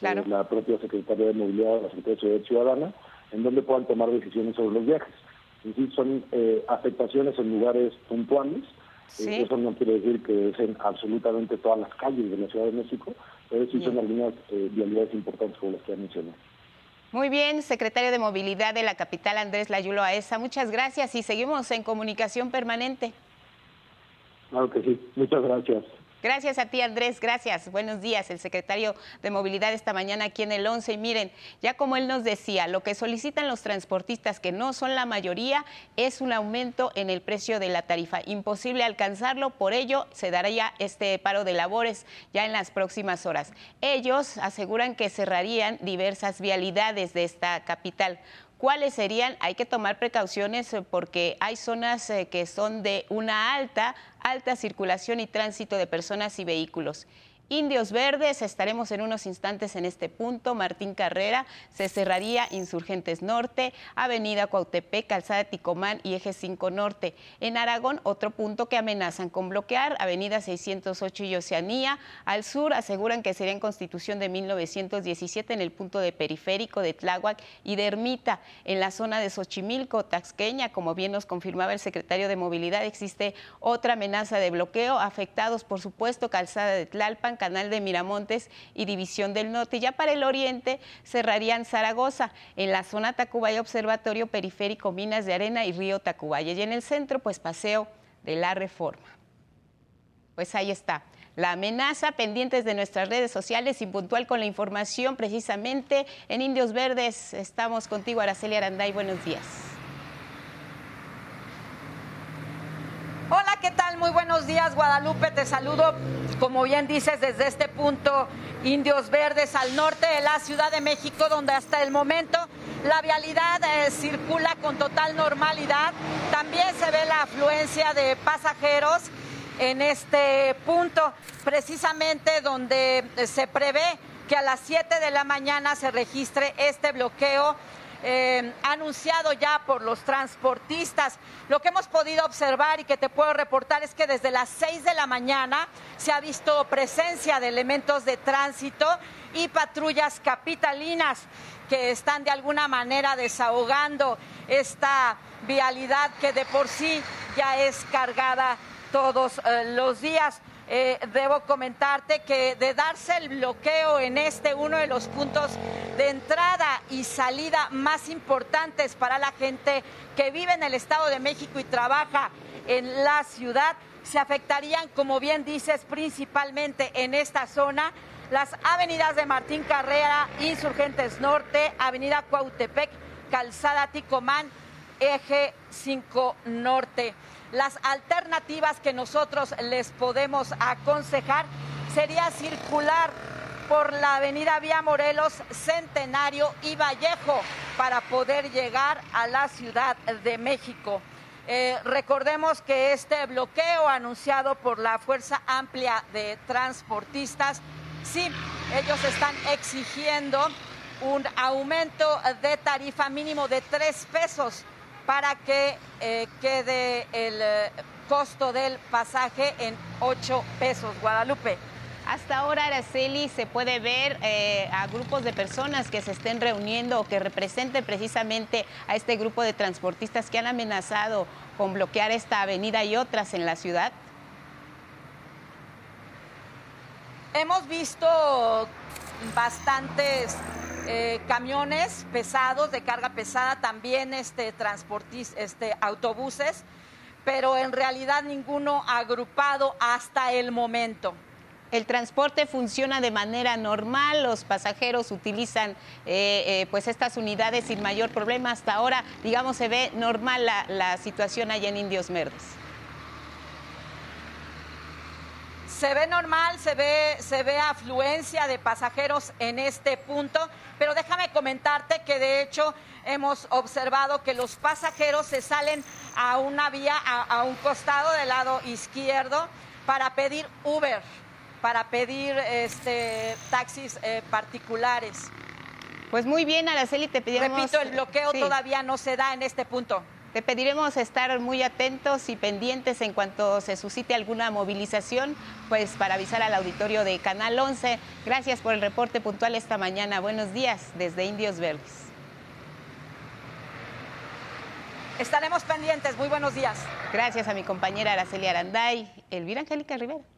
Speaker 19: claro. la propia Secretaría de Movilidad, la Secretaría de Seguridad Ciudadana, en donde puedan tomar decisiones sobre los viajes. Es decir, son eh, afectaciones en lugares puntuales. Eh, eso no quiere decir que sean absolutamente todas las calles de la Ciudad de México, pero sí son algunas eh, vialidades importantes como las que han mencionado.
Speaker 1: Muy bien, secretario de Movilidad de la capital, Andrés Layulo Aesa, muchas gracias y seguimos en comunicación permanente.
Speaker 19: Claro que sí, muchas gracias.
Speaker 1: Gracias a ti, Andrés. Gracias. Buenos días. El secretario de Movilidad esta mañana aquí en el 11. Y miren, ya como él nos decía, lo que solicitan los transportistas, que no son la mayoría, es un aumento en el precio de la tarifa. Imposible alcanzarlo, por ello se daría este paro de labores ya en las próximas horas. Ellos aseguran que cerrarían diversas vialidades de esta capital. ¿Cuáles serían? Hay que tomar precauciones eh, porque hay zonas eh, que son de una alta, alta circulación y tránsito de personas y vehículos. Indios Verdes, estaremos en unos instantes en este punto. Martín Carrera, se cerraría Insurgentes Norte, Avenida Cuautepec, Calzada Ticomán y Eje 5 Norte. En Aragón, otro punto que amenazan con bloquear, Avenida 608 y Oceanía. Al sur aseguran que sería en Constitución de 1917 en el punto de periférico de Tláhuac y de Ermita. En la zona de Xochimilco, Taxqueña, como bien nos confirmaba el secretario de Movilidad, existe otra amenaza de bloqueo, afectados por supuesto Calzada de Tlalpan, Canal de Miramontes y División del Norte. Ya para el oriente cerrarían Zaragoza, en la zona Tacubaya Observatorio Periférico Minas de Arena y Río Tacubaya. Y en el centro, pues Paseo de la Reforma. Pues ahí está. La amenaza, pendientes de nuestras redes sociales y puntual con la información precisamente en Indios Verdes. Estamos contigo, Araceli Aranday. Buenos días.
Speaker 20: Hola, ¿qué tal? Muy buenos días, Guadalupe. Te saludo, como bien dices, desde este punto Indios Verdes al norte de la Ciudad de México, donde hasta el momento la vialidad eh, circula con total normalidad. También se ve la afluencia de pasajeros en este punto, precisamente donde se prevé que a las 7 de la mañana se registre este bloqueo eh, anunciado ya por los transportistas. Lo que hemos podido observar y que te puedo reportar es que desde las 6 de la mañana se ha visto presencia de elementos de tránsito y patrullas capitalinas que están de alguna manera desahogando esta vialidad que de por sí ya es cargada todos eh, los días. Eh, debo comentarte que de darse el bloqueo en este uno de los puntos de entrada y salida más importantes para la gente que vive en el Estado de México y trabaja en la ciudad, se afectarían, como bien dices, principalmente en esta zona las avenidas de Martín Carrera, Insurgentes Norte, Avenida Cuautepec, Calzada Ticomán, Eje 5 Norte. Las alternativas que nosotros les podemos aconsejar sería circular por la avenida Vía Morelos, Centenario y Vallejo para poder llegar a la Ciudad de México. Eh, recordemos que este bloqueo anunciado por la Fuerza Amplia de Transportistas, sí, ellos están exigiendo un aumento de tarifa mínimo de tres pesos para que eh, quede el eh, costo del pasaje en 8 pesos. Guadalupe.
Speaker 1: Hasta ahora, Araceli, se puede ver eh, a grupos de personas que se estén reuniendo o que representen precisamente a este grupo de transportistas que han amenazado con bloquear esta avenida y otras en la ciudad.
Speaker 20: Hemos visto bastantes eh, camiones pesados, de carga pesada, también este, transportis, este, autobuses, pero en realidad ninguno agrupado hasta el momento.
Speaker 1: El transporte funciona de manera normal, los pasajeros utilizan eh, eh, pues estas unidades sin mayor problema. Hasta ahora, digamos, se ve normal la, situación allá en Indios Verdes.
Speaker 20: Se ve normal, se ve, se ve afluencia de pasajeros en este punto, pero déjame comentarte que de hecho hemos observado que los pasajeros se salen a una vía, a, un costado del lado izquierdo para pedir Uber, para pedir este, taxis eh, particulares.
Speaker 1: Pues muy bien, Araceli, te pedimos...
Speaker 20: Repito, el bloqueo todavía no se da en este punto.
Speaker 1: Te pediremos estar muy atentos y pendientes en cuanto se suscite alguna movilización, pues para avisar al auditorio de Canal 11. Gracias por el reporte puntual esta mañana. Buenos días desde Indios Verdes.
Speaker 20: Estaremos pendientes. Muy buenos días.
Speaker 1: Gracias a mi compañera Araceli Aranday, Elvira Angélica Rivera.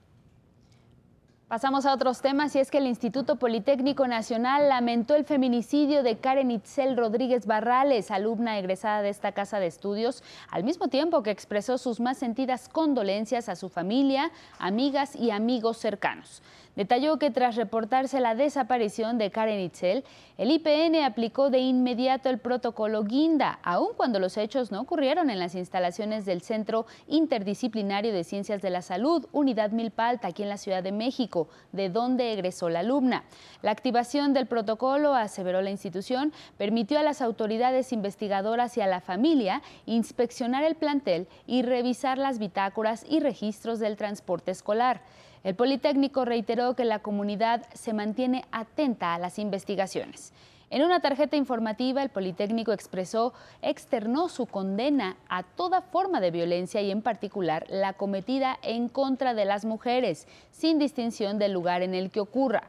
Speaker 6: Pasamos a otros temas y es que el Instituto Politécnico Nacional lamentó el feminicidio de Karen Itzel Rodríguez Barrales, alumna egresada de esta casa de estudios, al mismo tiempo que expresó sus más sentidas condolencias a su familia, amigas y amigos cercanos. Detalló que tras reportarse la desaparición de Karen Itzel, el IPN aplicó de inmediato el protocolo Guinda, aun cuando los hechos no ocurrieron en las instalaciones del Centro Interdisciplinario de Ciencias de la Salud, Unidad Milpalta, aquí en la Ciudad de México, de donde egresó la alumna. La activación del protocolo, aseveró la institución, permitió a las autoridades investigadoras y a la familia inspeccionar el plantel y revisar las bitácoras y registros del transporte escolar. El Politécnico reiteró que la comunidad se mantiene atenta a las investigaciones. En una tarjeta informativa, el Politécnico expresó, externó su condena a toda forma de violencia y en particular la cometida en contra de las mujeres, sin distinción del lugar en el que ocurra.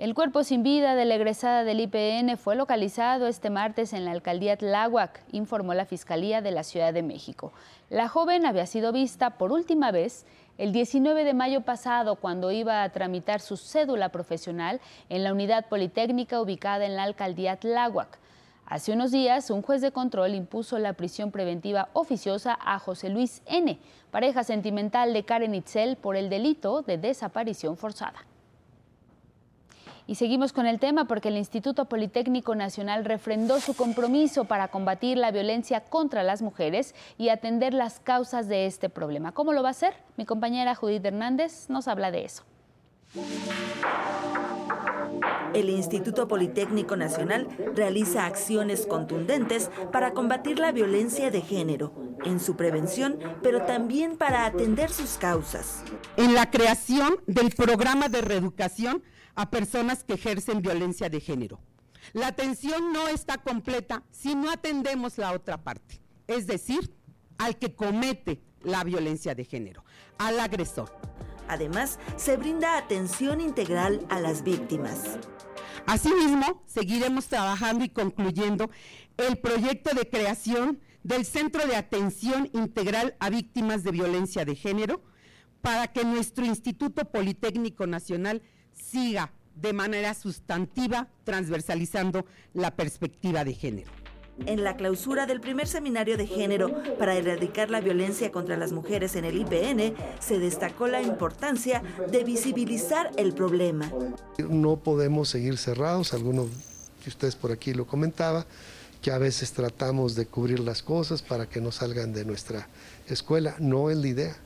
Speaker 6: El cuerpo sin vida de la egresada del IPN fue localizado este martes en la alcaldía Tláhuac, informó la Fiscalía de la Ciudad de México. La joven había sido vista por última vez el 19 de mayo pasado cuando iba a tramitar su cédula profesional en la unidad politécnica ubicada en la alcaldía Tláhuac. Hace unos días, un juez de control impuso la prisión preventiva oficiosa a José Luis N., pareja sentimental de Karen Itzel, por el delito de desaparición forzada. Y seguimos con el tema porque el Instituto Politécnico Nacional refrendó su compromiso para combatir la violencia contra las mujeres y atender las causas de este problema. ¿Cómo lo va a hacer? Mi compañera Judith Hernández nos habla de eso.
Speaker 21: El Instituto Politécnico Nacional realiza acciones contundentes para combatir la violencia de género, en su prevención, pero también para atender sus causas.
Speaker 22: En la creación del programa de reeducación a personas que ejercen violencia de género. La atención no está completa si no atendemos la otra parte, es decir, al que comete la violencia de género, al agresor.
Speaker 21: Además, se brinda atención integral a las víctimas.
Speaker 22: Asimismo, seguiremos trabajando y concluyendo el proyecto de creación del Centro de Atención Integral a Víctimas de Violencia de Género para que nuestro Instituto Politécnico Nacional siga de manera sustantiva transversalizando la perspectiva de género.
Speaker 21: En la clausura del primer seminario de género para erradicar la violencia contra las mujeres en el IPN, se destacó la importancia de visibilizar el problema.
Speaker 23: No podemos seguir cerrados, algunos de ustedes por aquí lo comentaba, que a veces tratamos de cubrir las cosas para que no salgan de nuestra escuela. No es la idea.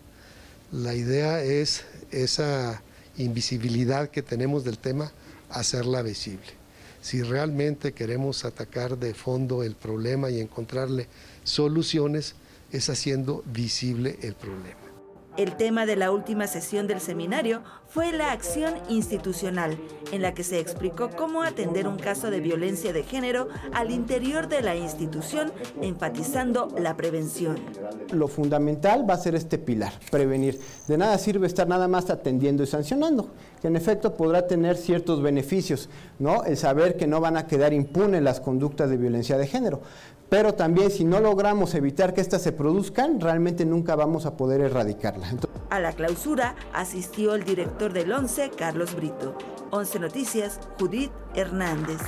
Speaker 23: La idea es esa invisibilidad que tenemos del tema, hacerla visible. Si realmente queremos atacar de fondo el problema y encontrarle soluciones, es haciendo visible el problema.
Speaker 21: El tema de la última sesión del seminario fue la acción institucional, en la que se explicó cómo atender un caso de violencia de género al interior de la institución, enfatizando la prevención.
Speaker 24: Lo fundamental va a ser este pilar, prevenir. De nada sirve estar nada más atendiendo y sancionando, que en efecto podrá tener ciertos beneficios, ¿no? El saber que no van a quedar impunes las conductas de violencia de género, pero también si no logramos evitar que éstas se produzcan, realmente nunca vamos a poder erradicarla.
Speaker 21: a la clausura asistió el director del ONCE, Carlos Brito. 11 Noticias, Judith Hernández.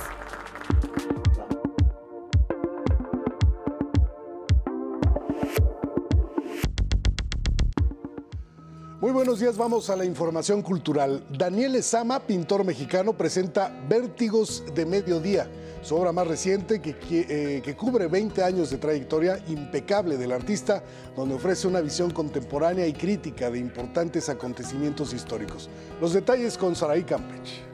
Speaker 25: Muy buenos días, vamos a la información cultural. Daniel Ezama, pintor mexicano, presenta Vértigos de Mediodía, su obra más reciente que, que, eh, que, cubre 20 años de trayectoria impecable del artista, donde ofrece una visión contemporánea y crítica de importantes acontecimientos históricos. Los detalles con Saraí Campech.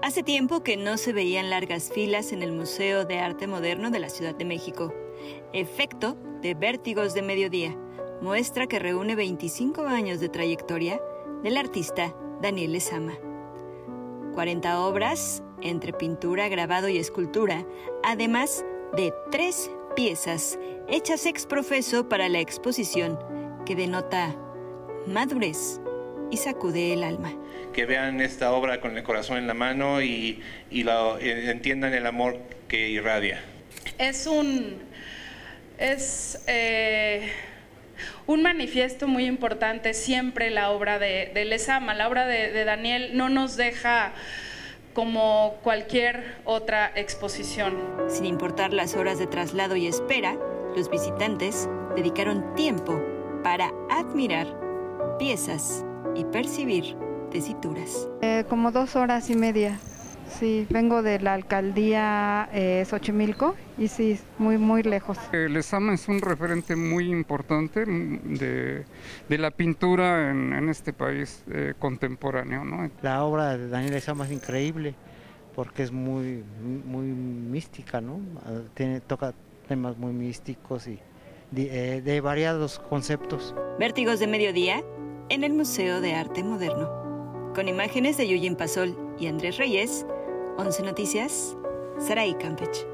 Speaker 26: Hace tiempo que no se veían largas filas en el Museo de Arte Moderno de la Ciudad de México. Efecto de Vértigos de Mediodía muestra que reúne 25 años de trayectoria del artista Daniel Lezama. 40 obras entre pintura, grabado y escultura, además de tres piezas hechas ex profeso para la exposición que denota madurez y sacude el alma.
Speaker 27: Que vean esta obra con el corazón en la mano y, y lo, eh, entiendan el amor que irradia.
Speaker 28: Es un... es... Eh un manifiesto muy importante siempre la obra de, de Lezama. La obra de, de Daniel no nos deja como cualquier otra exposición.
Speaker 26: Sin importar las horas de traslado y espera, los visitantes dedicaron tiempo para admirar piezas y percibir tesituras.
Speaker 29: Eh, como dos horas y media. Sí, vengo de la alcaldía eh, Xochimilco y sí, muy, muy lejos.
Speaker 30: El examen es un referente muy importante de, de la pintura en, en este país eh, contemporáneo. ¿no?
Speaker 31: La obra de Daniel Lezama es increíble porque es muy, muy mística, ¿no? Tiene, toca temas muy místicos y de, eh, de variados conceptos.
Speaker 26: Vértigos de Mediodía en el Museo de Arte Moderno. Con imágenes de Yuyin Pasol y Andrés Reyes, 11 Noticias, Saraí Campech.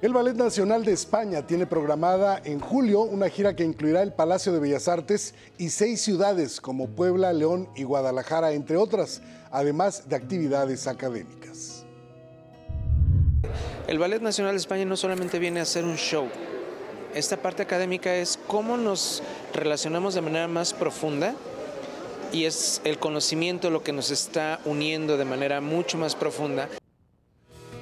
Speaker 25: El Ballet Nacional de España tiene programada en julio una gira que incluirá el Palacio de Bellas Artes y seis ciudades como Puebla, León y Guadalajara, entre otras, además de actividades académicas.
Speaker 32: El Ballet Nacional de España no solamente viene a hacer un show, esta parte académica es cómo nos relacionamos de manera más profunda y es el conocimiento lo que nos está uniendo de manera mucho más profunda.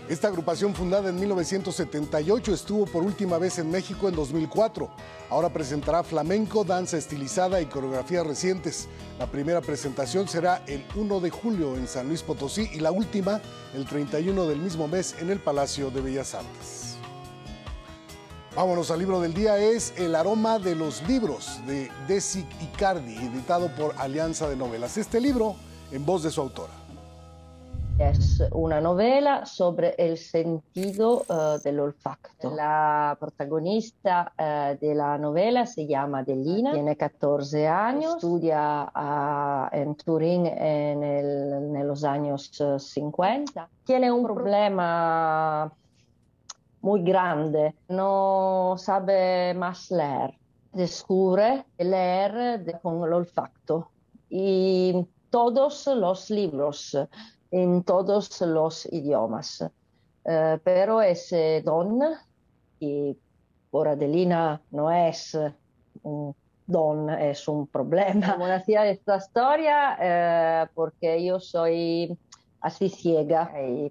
Speaker 25: Esta agrupación fundada en 1978 estuvo por última vez en México en 2004. Ahora presentará flamenco, danza estilizada y coreografías recientes. La primera presentación será el 1 de julio en San Luis Potosí y la última el 31 del mismo mes en el Palacio de Bellas Artes. Vámonos al libro del día, es El aroma de los libros de Desi Icardi, editado por Alianza de Novelas. Este libro en voz de su autora.
Speaker 33: Es una novela sobre el sentido uh, del olfacto. La protagonista uh, de la novela se llama Delina, tiene 14 años, estudia uh, en Turín en, en los años 50. Tiene un problema muy grande, no sabe más leer. Descubre leer con el olfacto y todos los libros en todos los idiomas. Uh, pero ese don, y por Adelina no es un don, es un problema. Como decía esta historia, uh, porque yo soy así ciega, he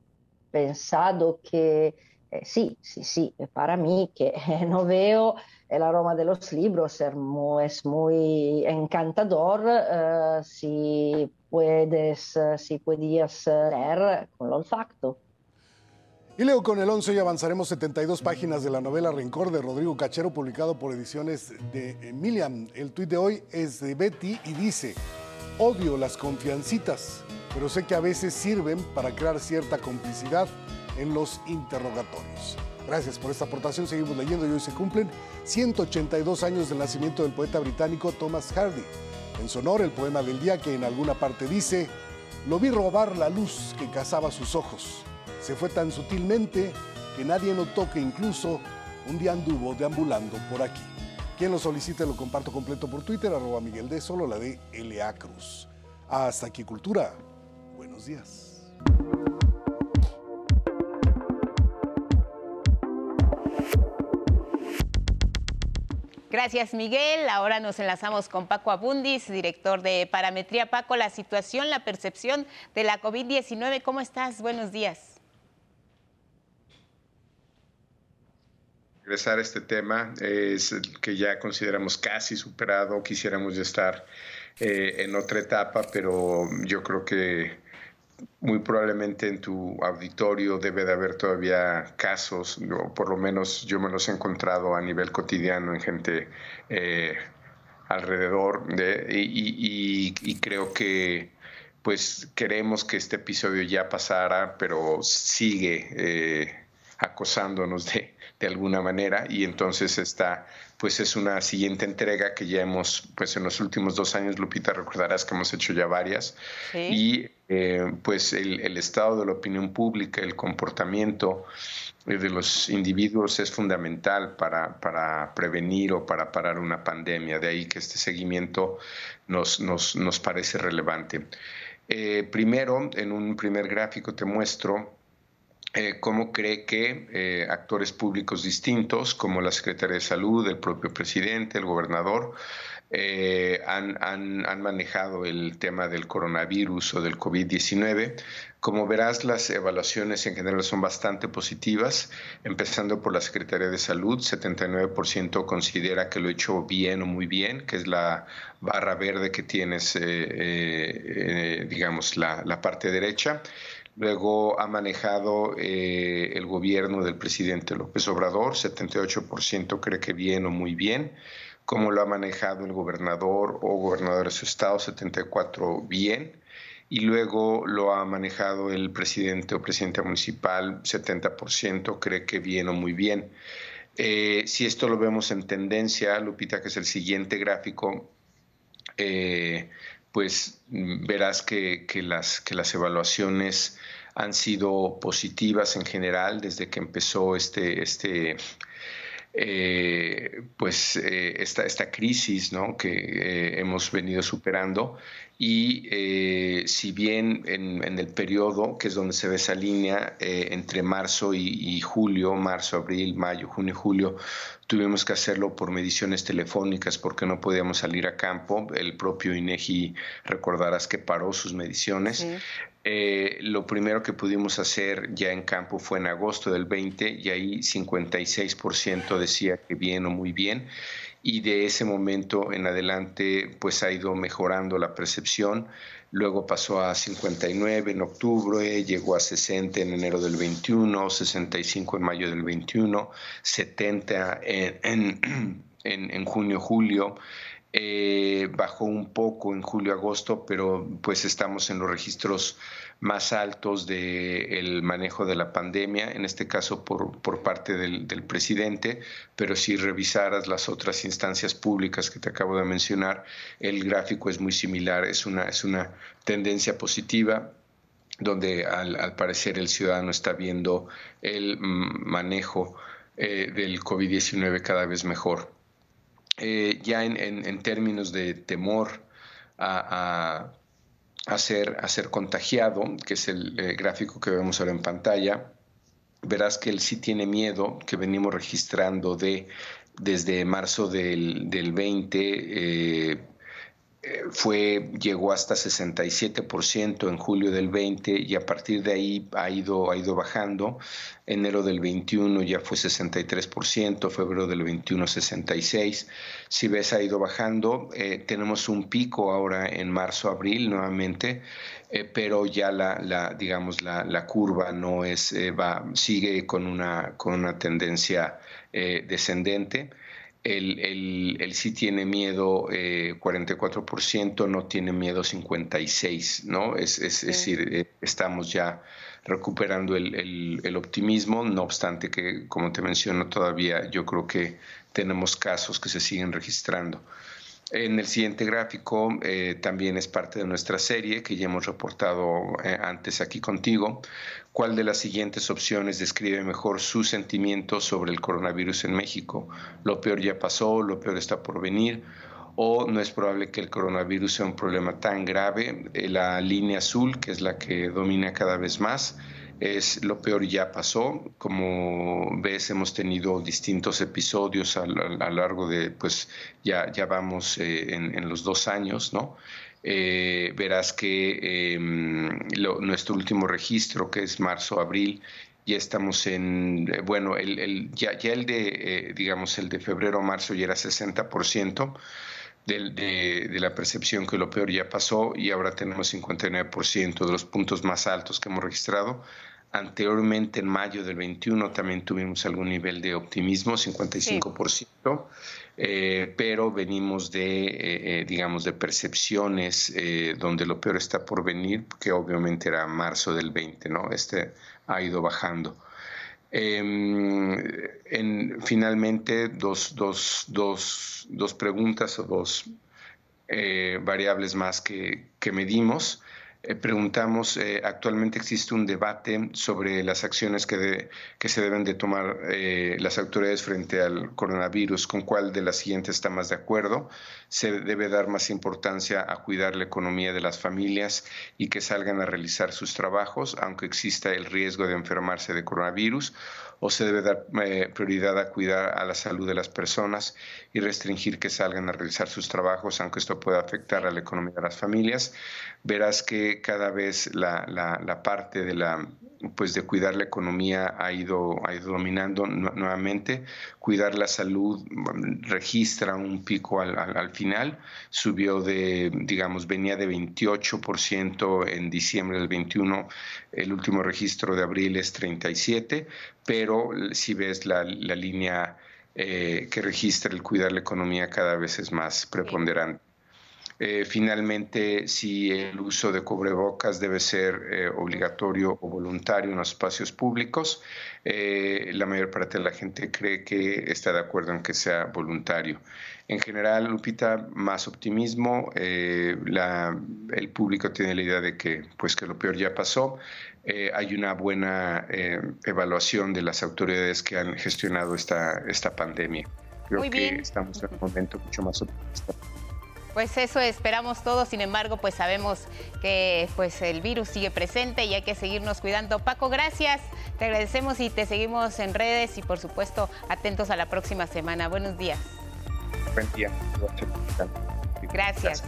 Speaker 33: pensado que eh, sí, sí, sí, para mí que no veo el aroma de los libros, es muy, encantador uh, si puedes, uh, si podías leer con el olfacto.
Speaker 25: Y leo con el 11 y avanzaremos 72 páginas de la novela Rencor de Rodrigo Cachero, publicado por ediciones de Milian. El tuit de hoy es de Betty y dice, odio las confiancitas, pero sé que a veces sirven para crear cierta complicidad en los interrogatorios. Gracias por esta aportación. Seguimos leyendo y hoy se cumplen 182 años del nacimiento del poeta británico Thomas Hardy. En su honor, el poema del día que en alguna parte dice, lo vi robar la luz que cazaba sus ojos. Se fue tan sutilmente que nadie notó que incluso un día anduvo deambulando por aquí. Quien lo solicite lo comparto completo por Twitter, arroba Miguel de solo la de L.A. Cruz. Hasta aquí, Cultura. Buenos días.
Speaker 1: Gracias, Miguel. Ahora nos enlazamos con Paco Abundis, director de Parametría. Paco, la situación, la percepción de la COVID-19, ¿cómo estás? Buenos días.
Speaker 34: regresar a este tema, es que ya consideramos casi superado, quisiéramos ya estar eh, en otra etapa, pero yo creo que muy probablemente en tu auditorio debe de haber todavía casos, por lo menos yo me los he encontrado a nivel cotidiano en gente eh, alrededor de, y, creo que pues queremos que este episodio ya pasara, pero sigue eh, acosándonos de, de alguna manera y entonces está pues es una siguiente entrega que ya hemos, pues en los últimos dos años, Lupita, recordarás que hemos hecho ya varias, y eh, pues el, el, estado de la opinión pública, el comportamiento eh, de los individuos es fundamental para, para prevenir o para parar una pandemia, de ahí que este seguimiento nos, nos, nos parece relevante. Eh, primero, en un primer gráfico te muestro eh, cómo cree que eh, actores públicos distintos, como la Secretaría de Salud, el propio presidente, el gobernador, eh, han, han, manejado el tema del coronavirus o del COVID-19. Como verás, las evaluaciones en general son bastante positivas, empezando por la Secretaría de Salud, 79% considera que lo ha hecho bien o muy bien, que es la barra verde que tienes, digamos, la, la parte derecha. Luego ha manejado eh, el gobierno del presidente López Obrador, 78% cree que bien o muy bien. Cómo lo ha manejado el gobernador o gobernador de su estado, 74% bien. Y luego lo ha manejado el presidente o presidenta municipal, 70% cree que bien o muy bien. Eh, si esto lo vemos en tendencia, Lupita, que es el siguiente gráfico, eh, pues mm, verás que, las, que las evaluaciones han sido positivas en general desde que empezó este, este, eh, pues eh, esta, esta, crisis ¿no? que eh, hemos venido superando y si bien en, el periodo, que es donde se ve esa línea, entre marzo y, y, julio, marzo, abril, mayo, junio, julio, tuvimos que hacerlo por mediciones telefónicas porque no podíamos salir a campo. El propio INEGI recordarás que paró sus mediciones. Eh, lo primero que pudimos hacer ya en campo fue en agosto del 20 y ahí 56% decía que bien o muy bien y de ese momento en adelante pues ha ido mejorando la percepción luego pasó a 59 en octubre, llegó a 60 en enero del 21, 65 en mayo del 21, 70 en, en, junio, julio. Eh, bajó un poco en julio-agosto, pero pues estamos en los registros más altos del manejo de la pandemia, en este caso por, por parte del, presidente, pero si revisaras las otras instancias públicas que te acabo de mencionar, el gráfico es muy similar, es una, es una tendencia positiva donde al, parecer el ciudadano está viendo el manejo eh, del COVID-19 cada vez mejor. Eh, ya en, términos de temor a, a, ser, contagiado, que es el eh, gráfico que vemos ahora en pantalla, verás que él sí tiene miedo, que venimos registrando de desde marzo del, del 20, fue, llegó hasta 67% en julio del 20 y a partir de ahí ha ido, ha ido bajando. Enero del 21 ya fue 63%, febrero del 21 66%. Si ves, ha ido bajando. Eh, tenemos un pico ahora en marzo, abril nuevamente, eh, pero ya la, digamos, la, curva no es, eh, va, sigue con una, con una tendencia descendente el, sí tiene miedo 44%, eh, no tiene miedo 56%, ¿no? Es, decir, eh, estamos ya recuperando el, el, optimismo, no obstante que, como te menciono, todavía yo creo que tenemos casos que se siguen registrando. En el siguiente gráfico eh, también es parte de nuestra serie que ya hemos reportado eh, antes aquí contigo. ¿Cuál de las siguientes opciones describe mejor su sentimiento sobre el coronavirus en México? ¿Lo peor ya pasó? ¿Lo peor está por venir? ¿O no es probable que el coronavirus sea un problema tan grave? Eh, la línea azul, que es la que domina cada vez más, es lo peor ya pasó. Como ves, hemos tenido distintos episodios a, lo largo de, pues ya, ya vamos eh, en, los dos años, ¿no? Eh, verás que em, nuestro último registro, que es marzo-abril, ya estamos en, eh, bueno, el, ya, el de, digamos, el de febrero marzo ya era 60% de, de, la percepción que lo peor ya pasó y ahora tenemos 59% de los puntos más altos que hemos registrado. Anteriormente, en mayo del 21, también tuvimos algún nivel de optimismo, 55%, eh, pero venimos de, digamos, de percepciones donde lo peor está por venir, que obviamente era marzo del 20, ¿no? Este, ha ido bajando. Em, en, finalmente, dos, dos, dos, dos, preguntas o dos eh, variables más que, que medimos. Eh, preguntamos, eh, actualmente existe un debate sobre las acciones que, que se deben de tomar eh, las autoridades frente al coronavirus, con cuál de las siguientes está más de acuerdo. Se debe dar más importancia a cuidar la economía de las familias y que salgan a realizar sus trabajos, aunque exista el riesgo de enfermarse de coronavirus, o se debe dar prioridad a cuidar a la salud de las personas y restringir que salgan a realizar sus trabajos, aunque esto pueda afectar a la economía de las familias. Verás que cada vez la, la, parte de la pues de cuidar la economía ha ido, ha ido dominando nuevamente. Cuidar la salud registra un pico al, al, final, subió de, digamos, venía de 28% en diciembre del 21, el último registro de abril es 37, pero si ves la, la línea eh, que registra el cuidar la economía cada vez es más preponderante. Eh, finalmente, si el uso de cubrebocas debe ser eh, obligatorio o voluntario en los espacios públicos, eh, la mayor parte de la gente cree que está de acuerdo en que sea voluntario. En general, Lupita, más optimismo. el público tiene la idea de que, pues, que lo peor ya pasó. hay una buena evaluación de las autoridades que han gestionado esta, esta pandemia. Creo que estamos en un momento mucho más optimista.
Speaker 6: Pues eso esperamos todos, sin embargo, pues sabemos que pues el virus sigue presente y hay que seguirnos cuidando. Paco, gracias, te agradecemos y te seguimos en redes y por supuesto atentos a la próxima semana. Buenos días.
Speaker 34: Buen día.
Speaker 6: Gracias.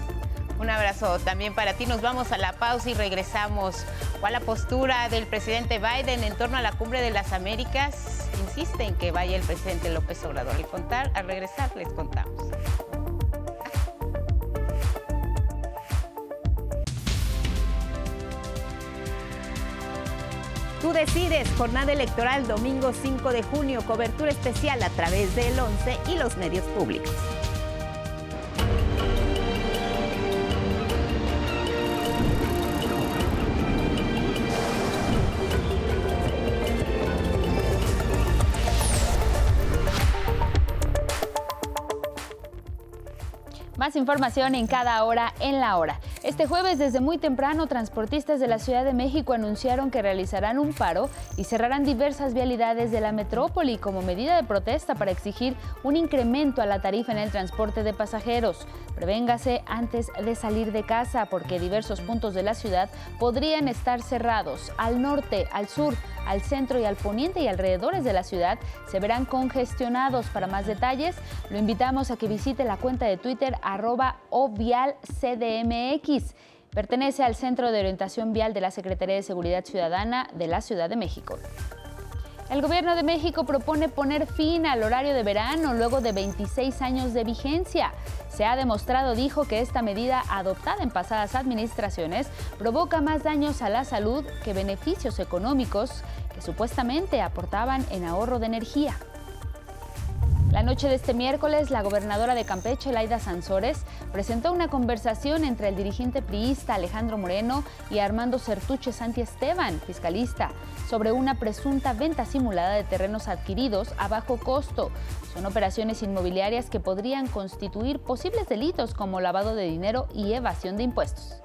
Speaker 6: Un abrazo también para ti. Nos vamos a la pausa y regresamos. ¿Cuál la postura del presidente Biden en torno a la cumbre de las Américas? Insiste en que vaya el presidente López Obrador. Al contar, al regresar les contamos. Tú decides, jornada electoral domingo 5 de junio, cobertura especial a través del 11 y los medios públicos. Más información en cada hora en la hora. Este jueves, desde muy temprano, transportistas de la Ciudad de México anunciaron que realizarán un paro y cerrarán diversas vialidades de la metrópoli como medida de protesta para exigir un incremento a la tarifa en el transporte de pasajeros. Prevéngase antes de salir de casa porque diversos puntos de la ciudad podrían estar cerrados. Al norte, al sur, al centro y al poniente y alrededores de la ciudad se verán congestionados. Para más detalles, lo invitamos a que visite la cuenta de Twitter arroba ovialcdmx. Pertenece al Centro de Orientación Vial de la Secretaría de Seguridad Ciudadana de la Ciudad de México. El gobierno de México propone poner fin al horario de verano luego de 26 años de vigencia. Se ha demostrado, dijo, que esta medida adoptada en pasadas administraciones provoca más daños a la salud que beneficios económicos que supuestamente aportaban en ahorro de energía. La noche de este miércoles, la gobernadora de Campeche, Laida Sansores, presentó una conversación entre el dirigente priista Alejandro Moreno y Armando Certuche Santi Esteban, fiscalista, sobre una presunta venta simulada de terrenos adquiridos a bajo costo. Son operaciones inmobiliarias que podrían constituir posibles delitos como lavado de dinero y evasión de impuestos.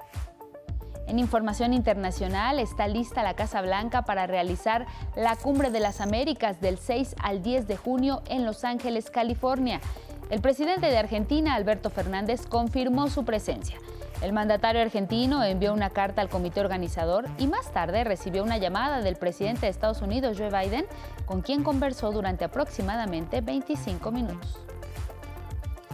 Speaker 6: En información internacional está lista la Casa Blanca para realizar la Cumbre de las Américas del 6 al 10 de junio en Los Ángeles, California. El presidente de Argentina, Alberto Fernández, confirmó su presencia. El mandatario argentino envió una carta al comité organizador y más tarde recibió una llamada del presidente de Estados Unidos, Joe Biden, con quien conversó durante aproximadamente 25 minutos.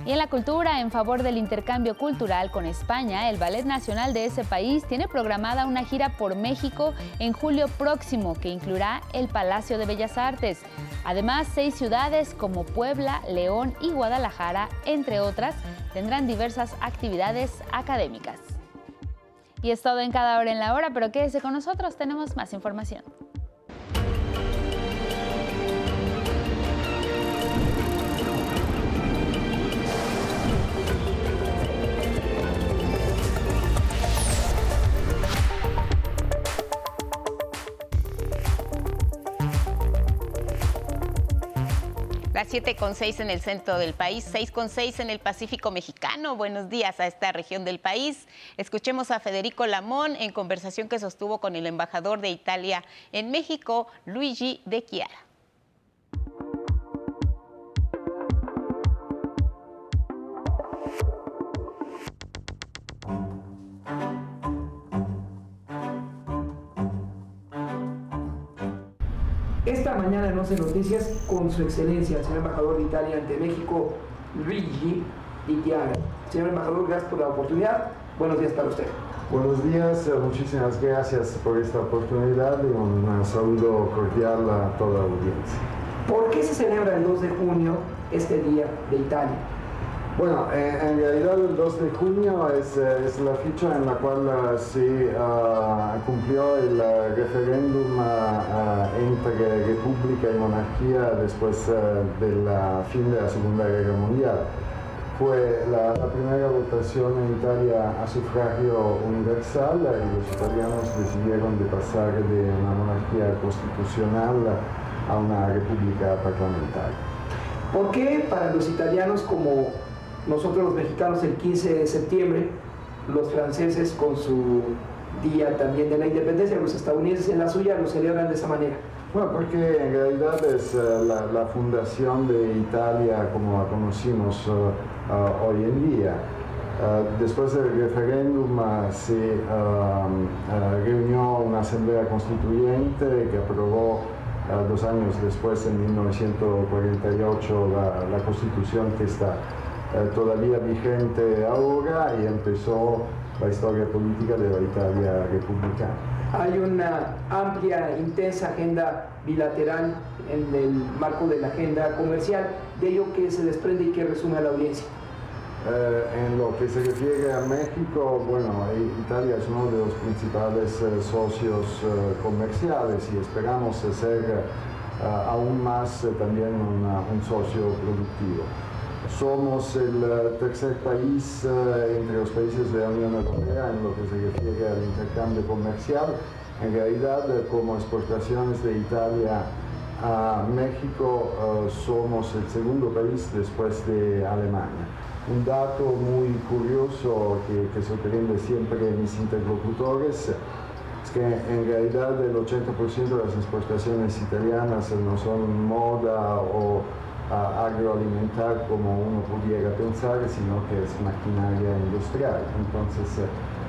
Speaker 6: Y en la cultura, en favor del intercambio cultural con España, el Ballet Nacional de ese país tiene programada una gira por México en julio próximo que incluirá el Palacio de Bellas Artes. Además, seis ciudades como Puebla, León y Guadalajara, entre otras, tendrán diversas actividades académicas. Y es todo en cada hora en la hora, pero quédese con nosotros, tenemos más información.
Speaker 1: Las 7,6 en el centro del país, 6,6 en el Pacífico mexicano. Buenos días a esta región del país. Escuchemos a Federico Lamón en conversación que sostuvo con el embajador de Italia en México, Luigi de Chiara.
Speaker 35: Esta mañana en 11 Noticias, con su excelencia, el señor embajador de Italia ante México, Luigi Di Chiara. Señor embajador, gracias por la oportunidad. Buenos días para usted.
Speaker 36: Buenos días, eh, muchísimas gracias por esta oportunidad y un saludo cordial a toda la audiencia.
Speaker 35: ¿Por qué se celebra el 2 de junio este Día de Italia?
Speaker 36: Bueno, eh, en realidad el 2 de junio es, eh, es la fecha en la cual uh, se uh, cumplió el uh, referéndum entre república y monarquía después del fin de la Segunda Guerra Mundial. Fue la, la, primera votación en Italia a sufragio universal y los italianos decidieron de pasar de una monarquía constitucional a una república parlamentaria.
Speaker 35: ¿Por qué para los italianos como nosotros los mexicanos el 15 de septiembre, los franceses con su día también de la independencia, los estadounidenses en la suya lo celebran de esa manera.
Speaker 36: Bueno, porque en realidad es uh, la, fundación de Italia como la conocimos uh, uh, hoy en día. después del referéndum se reunió una asamblea constituyente que aprobó dos años después, en 1948, la, la constitución que está eh, todavía vigente ahora y empezó la historia política de la Italia republicana.
Speaker 35: Hay una amplia, intensa agenda bilateral en el marco de la agenda comercial, de ello que se desprende y que resume a la audiencia.
Speaker 36: Eh, en lo que se refiere a México, bueno, Italia es uno de los principales eh, socios eh, comerciales y esperamos ser eh, aún más eh, también una, un socio productivo. Somos el eh, tercer país eh, entre los países de la Unión Europea en lo que se refiere al intercambio comercial. En realidad, eh, como exportaciones de Italia a México, somos el segundo país después de Alemania. Un dato muy curioso que, que sorprende siempre a mis interlocutores es que en realidad el 80% de las exportaciones italianas no son moda o agroalimentar como uno pudiera pensar, sino que es maquinaria industrial. Entonces, eh,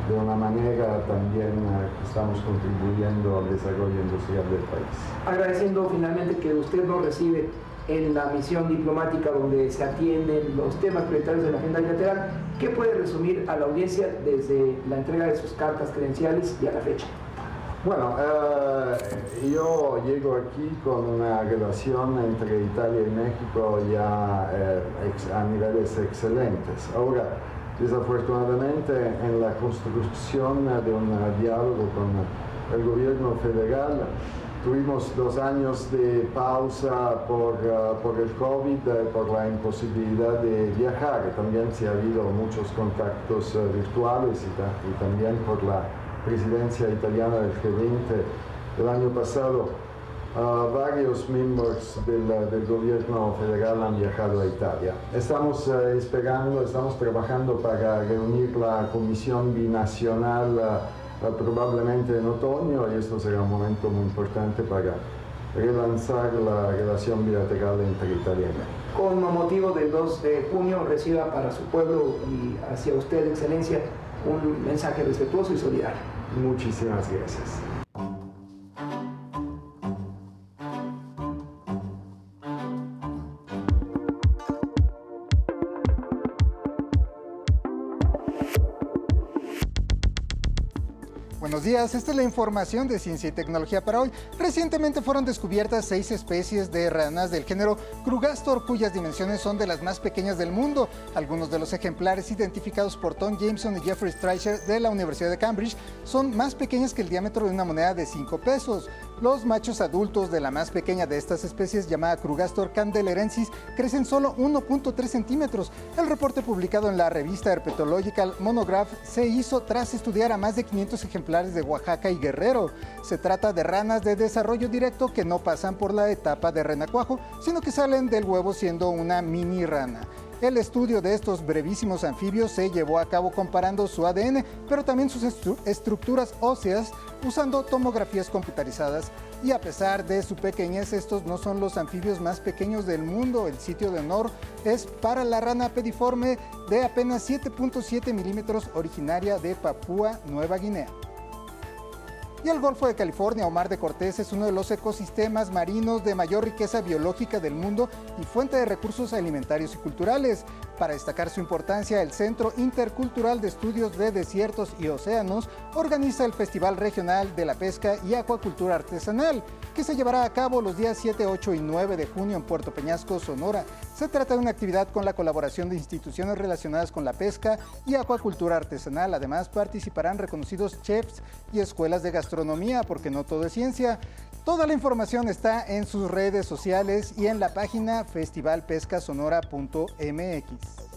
Speaker 36: de una manera también eh, estamos contribuyendo al desarrollo industrial del país.
Speaker 35: Agradeciendo finalmente que usted nos recibe en la misión diplomática donde se atienden los temas prioritarios de la agenda bilateral, ¿qué puede resumir a la audiencia desde la entrega de sus cartas credenciales y a la fecha?
Speaker 36: Bueno, eh, yo llego aquí con una relación entre Italia y México ya eh, ex, a niveles excelentes. Ahora, desafortunadamente, en la construcción de un diálogo con el gobierno federal, tuvimos dos años de pausa por, uh, por el COVID, uh, por la imposibilidad de viajar. También se ha habido muchos contactos uh, virtuales y también por la presidencia italiana del G20 el año pasado, varios miembros del, gobierno federal han viajado a Italia. Estamos uh, esperando, estamos trabajando para reunir la comisión binacional uh, probablemente en otoño y esto será un momento muy importante para relanzar la relación bilateral entre Italia y México.
Speaker 35: Con motivo del 2 de junio reciba para su pueblo y hacia usted, Excelencia, un mensaje respetuoso y solidario.
Speaker 36: Muchísimas gracias.
Speaker 37: Esta es la información de Ciencia y Tecnología para hoy. Recientemente fueron descubiertas seis especies de ranas del género Krugastor, cuyas dimensiones son de las más pequeñas del mundo. Algunos de los ejemplares identificados por Tom Jameson y Jeffrey Streicher de la Universidad de Cambridge son más pequeñas que el diámetro de una moneda de 5 pesos. Los machos adultos de la más pequeña de estas especies, llamada Krugastor candelerensis, crecen solo 1.3 centímetros. El reporte publicado en la revista Herpetological Monograph se hizo tras estudiar a más de 500 ejemplares de Oaxaca y Guerrero. Se trata de ranas de desarrollo directo que no pasan por la etapa de renacuajo, sino que salen del huevo siendo una mini rana. El estudio de estos brevísimos anfibios se llevó a cabo comparando su ADN, pero también sus estructuras óseas usando tomografías computarizadas. Y a pesar de su pequeñez, estos no son los anfibios más pequeños del mundo. El sitio de honor es para la rana pediforme de apenas 7.7 milímetros originaria de Papúa Nueva Guinea. Y el Golfo de California o Mar de Cortés es uno de los ecosistemas marinos de mayor riqueza biológica del mundo y fuente de recursos alimentarios y culturales. Para destacar su importancia, el Centro Intercultural de Estudios de Desiertos y Océanos organiza el Festival Regional de la Pesca y Acuacultura Artesanal, que se llevará a cabo los días 7, 8 y 9 de junio en Puerto Peñasco, Sonora. Se trata de una actividad con la colaboración de instituciones relacionadas con la pesca y acuacultura artesanal. Además, participarán reconocidos chefs y escuelas de gastronomía, porque no todo es ciencia. Toda la información está en sus redes sociales y en la página festivalpescasonora.mx.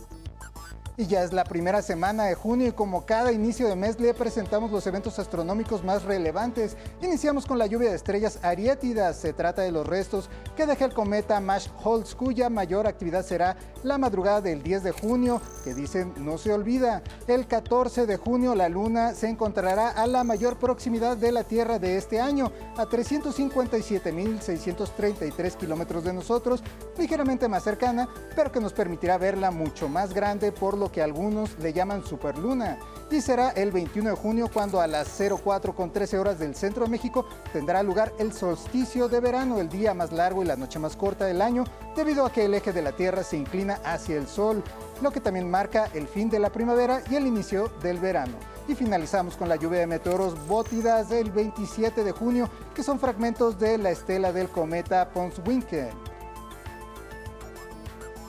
Speaker 37: Y ya es la primera semana de junio y como cada inicio de mes le presentamos los eventos astronómicos más relevantes. Iniciamos con la lluvia de estrellas ariétidas. Se trata de los restos que deja el cometa Mash-Holtz, cuya mayor actividad será la madrugada del 10 de junio, que dicen no se olvida. El 14 de junio la luna se encontrará a la mayor proximidad de la Tierra de este año, a 357.633 kilómetros de nosotros, ligeramente más cercana, pero que nos permitirá verla mucho más grande por que algunos le llaman superluna. Y será el 21 de junio cuando a las 04 con 13 horas del centro de México tendrá lugar el solsticio de verano, el día más largo y la noche más corta del año, debido a que el eje de la Tierra se inclina hacia el Sol, lo que también marca el fin de la primavera y el inicio del verano. Y finalizamos con la lluvia de meteoros bótidas del 27 de junio, que son fragmentos de la estela del cometa Ponswinkel.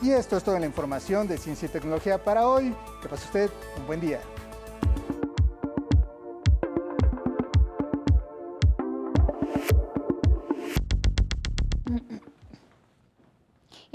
Speaker 37: Y esto es toda la información de ciencia y tecnología para hoy. Que pase usted un buen día.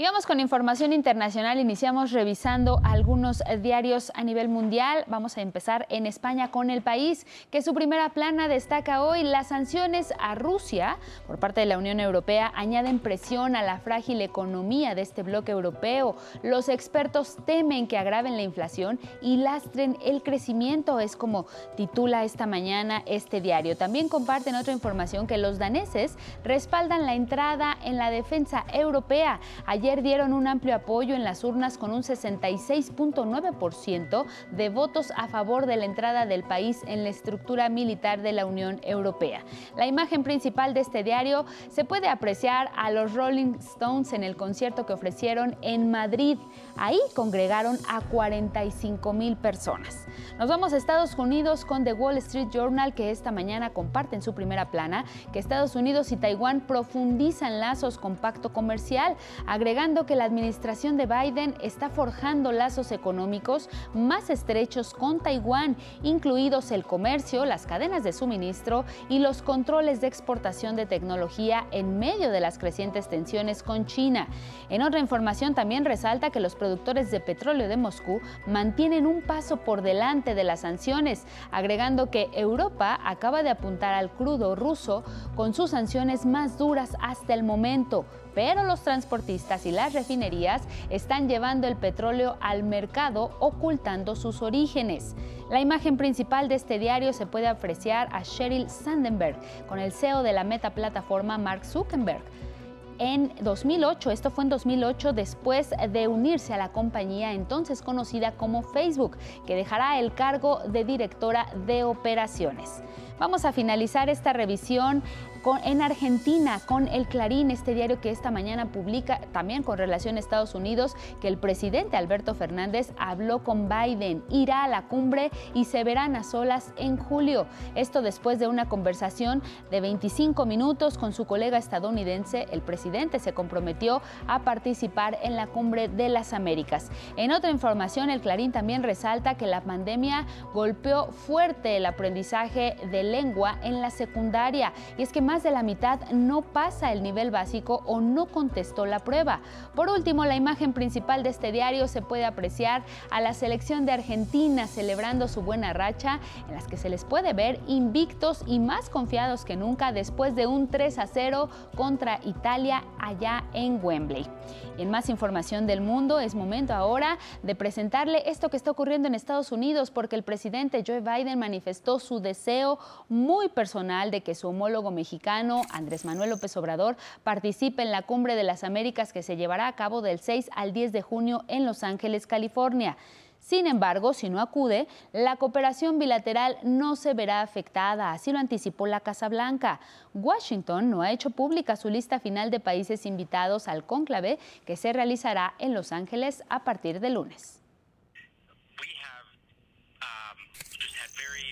Speaker 6: Y vamos con información internacional. Iniciamos revisando algunos diarios a nivel mundial. Vamos a empezar en España con el país, que su primera plana destaca hoy las sanciones a Rusia por parte de la Unión Europea añaden presión a la frágil economía de este bloque europeo. Los expertos temen que agraven la inflación y lastren el crecimiento, es como titula esta mañana este diario. También comparten otra información que los daneses respaldan la entrada en la defensa europea. Ayer dieron un amplio apoyo en las urnas con un 66.9% de votos a favor de la entrada del país en la estructura militar de la Unión Europea. La imagen principal de este diario se puede apreciar a los Rolling Stones en el concierto que ofrecieron en Madrid. Ahí congregaron a 45 mil personas. Nos vamos a Estados Unidos con The Wall Street Journal que esta mañana comparte en su primera plana que Estados Unidos y Taiwán profundizan lazos con pacto comercial, agregando que la administración de Biden está forjando lazos económicos más estrechos con Taiwán, incluidos el comercio, las cadenas de suministro y los controles de exportación de tecnología en medio de las crecientes tensiones con China. En otra información también resalta que los productores de petróleo de Moscú mantienen un paso por delante de las sanciones, agregando que Europa acaba de apuntar al crudo ruso con sus sanciones más duras hasta el momento pero los transportistas y las refinerías están llevando el petróleo al mercado ocultando sus orígenes. La imagen principal de este diario se puede apreciar a Sheryl Sandenberg con el CEO de la meta plataforma Mark Zuckerberg en 2008. Esto fue en 2008 después de unirse a la compañía entonces conocida como Facebook, que dejará el cargo de directora de operaciones. Vamos a finalizar esta revisión en Argentina con el Clarín, este diario que esta mañana publica también con relación a Estados Unidos que el presidente Alberto Fernández habló con Biden, irá a la cumbre y se verán a solas en julio. Esto después de una conversación de 25 minutos con su colega estadounidense, el presidente se comprometió a participar en la cumbre de las Américas. En otra información, el Clarín también resalta que la pandemia golpeó fuerte el aprendizaje de lengua en la secundaria y es que más de la mitad no pasa el nivel básico o no contestó la prueba. Por último, la imagen principal de este diario se puede apreciar a la selección de Argentina celebrando su buena racha, en las que se les puede ver invictos y más confiados que nunca después de un 3 a 0 contra Italia allá en Wembley. en más información del mundo, es momento ahora de presentarle esto que está ocurriendo en Estados Unidos, porque el presidente Joe Biden manifestó su deseo muy personal de que su homólogo mexicano Andrés Manuel López Obrador participe en la Cumbre de las Américas que se llevará a cabo del 6 al 10 de junio en Los Ángeles, California. Sin embargo, si no acude, la cooperación bilateral no se verá afectada, así lo anticipó la Casa Blanca. Washington no ha hecho pública su lista final de países invitados al cónclave que se realizará en Los Ángeles a partir de lunes.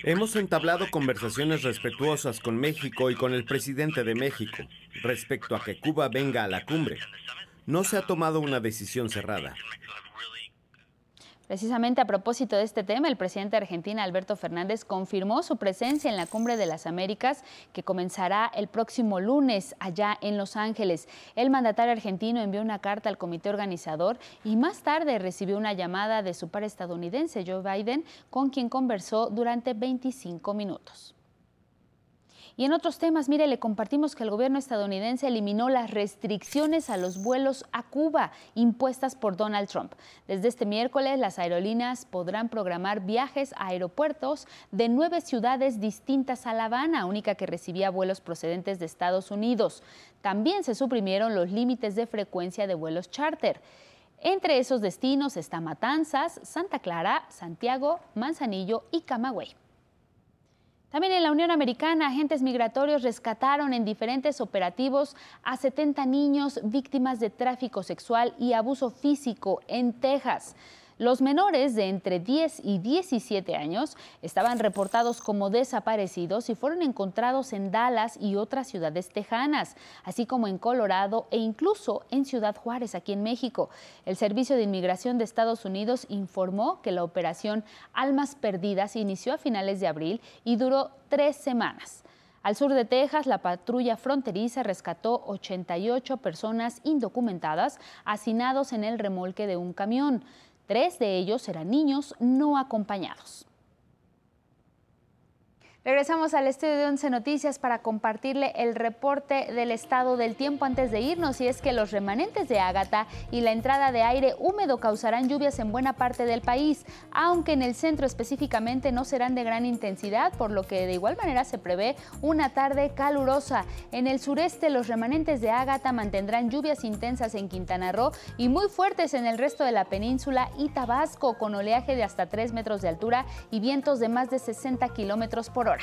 Speaker 38: Hemos entablado conversaciones respetuosas con México y con el presidente de México respecto a que Cuba venga a la cumbre. No se ha tomado una decisión cerrada.
Speaker 6: Precisamente a propósito de este tema, el presidente de Argentina, Alberto Fernández, confirmó su presencia en la Cumbre de las Américas que comenzará el próximo lunes allá en Los Ángeles. El mandatario argentino envió una carta al comité organizador y más tarde recibió una llamada de su par estadounidense, Joe Biden, con quien conversó durante 25 minutos. Y en otros temas, mire, le compartimos que el gobierno estadounidense eliminó las restricciones a los vuelos a Cuba impuestas por Donald Trump. Desde este miércoles, las aerolíneas podrán programar viajes a aeropuertos de nueve ciudades distintas a La Habana, única que recibía vuelos procedentes de Estados Unidos. También se suprimieron los límites de frecuencia de vuelos charter. Entre esos destinos está Matanzas, Santa Clara, Santiago, Manzanillo y Camagüey. También en la Unión Americana, agentes migratorios rescataron en diferentes operativos a 70 niños víctimas de tráfico sexual y abuso físico en Texas. Los menores de entre 10 y 17 años estaban reportados como desaparecidos y fueron encontrados en Dallas y otras ciudades tejanas, así como en Colorado e incluso en Ciudad Juárez, aquí en México. El Servicio de Inmigración de Estados Unidos informó que la operación Almas Perdidas inició a finales de abril y duró tres semanas. Al sur de Texas, la patrulla fronteriza rescató 88 personas indocumentadas hacinados en el remolque de un camión. Tres de ellos eran niños no acompañados. Regresamos al estudio de Once Noticias para compartirle el reporte del estado del tiempo antes de irnos y es que los remanentes de Ágata y la entrada de aire húmedo causarán lluvias en buena parte del país, aunque en el centro específicamente no serán de gran intensidad, por lo que de igual manera se prevé una tarde calurosa. En el sureste los remanentes de Ágata mantendrán lluvias intensas en Quintana Roo y muy fuertes en el resto de la península y Tabasco con oleaje de hasta 3 metros de altura y vientos de más de 60 kilómetros por hora.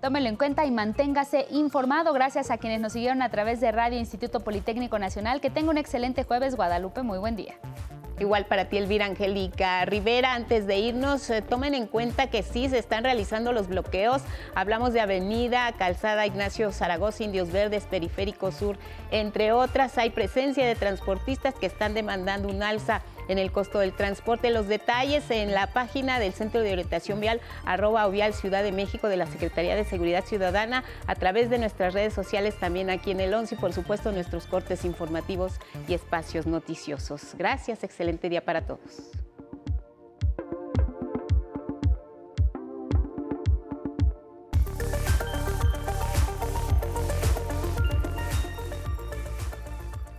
Speaker 6: Tómelo en cuenta y manténgase informado. Gracias a quienes nos siguieron a través de Radio Instituto Politécnico Nacional. Que tenga un excelente jueves, Guadalupe. Muy buen día.
Speaker 1: Igual para ti, Elvira Angélica Rivera. Antes de irnos, eh, tomen en cuenta que sí se están realizando los bloqueos. Hablamos de Avenida, Calzada Ignacio Zaragoza, Indios Verdes, Periférico Sur, entre otras. Hay presencia de transportistas que están demandando un alza en el costo del transporte. Los detalles en la página del Centro de Orientación Vial, arroba Vial Ciudad de México de la Secretaría de Seguridad Ciudadana, a través de nuestras redes sociales también aquí en el 11 y por supuesto nuestros cortes informativos y espacios noticiosos. Gracias, excelente día para todos.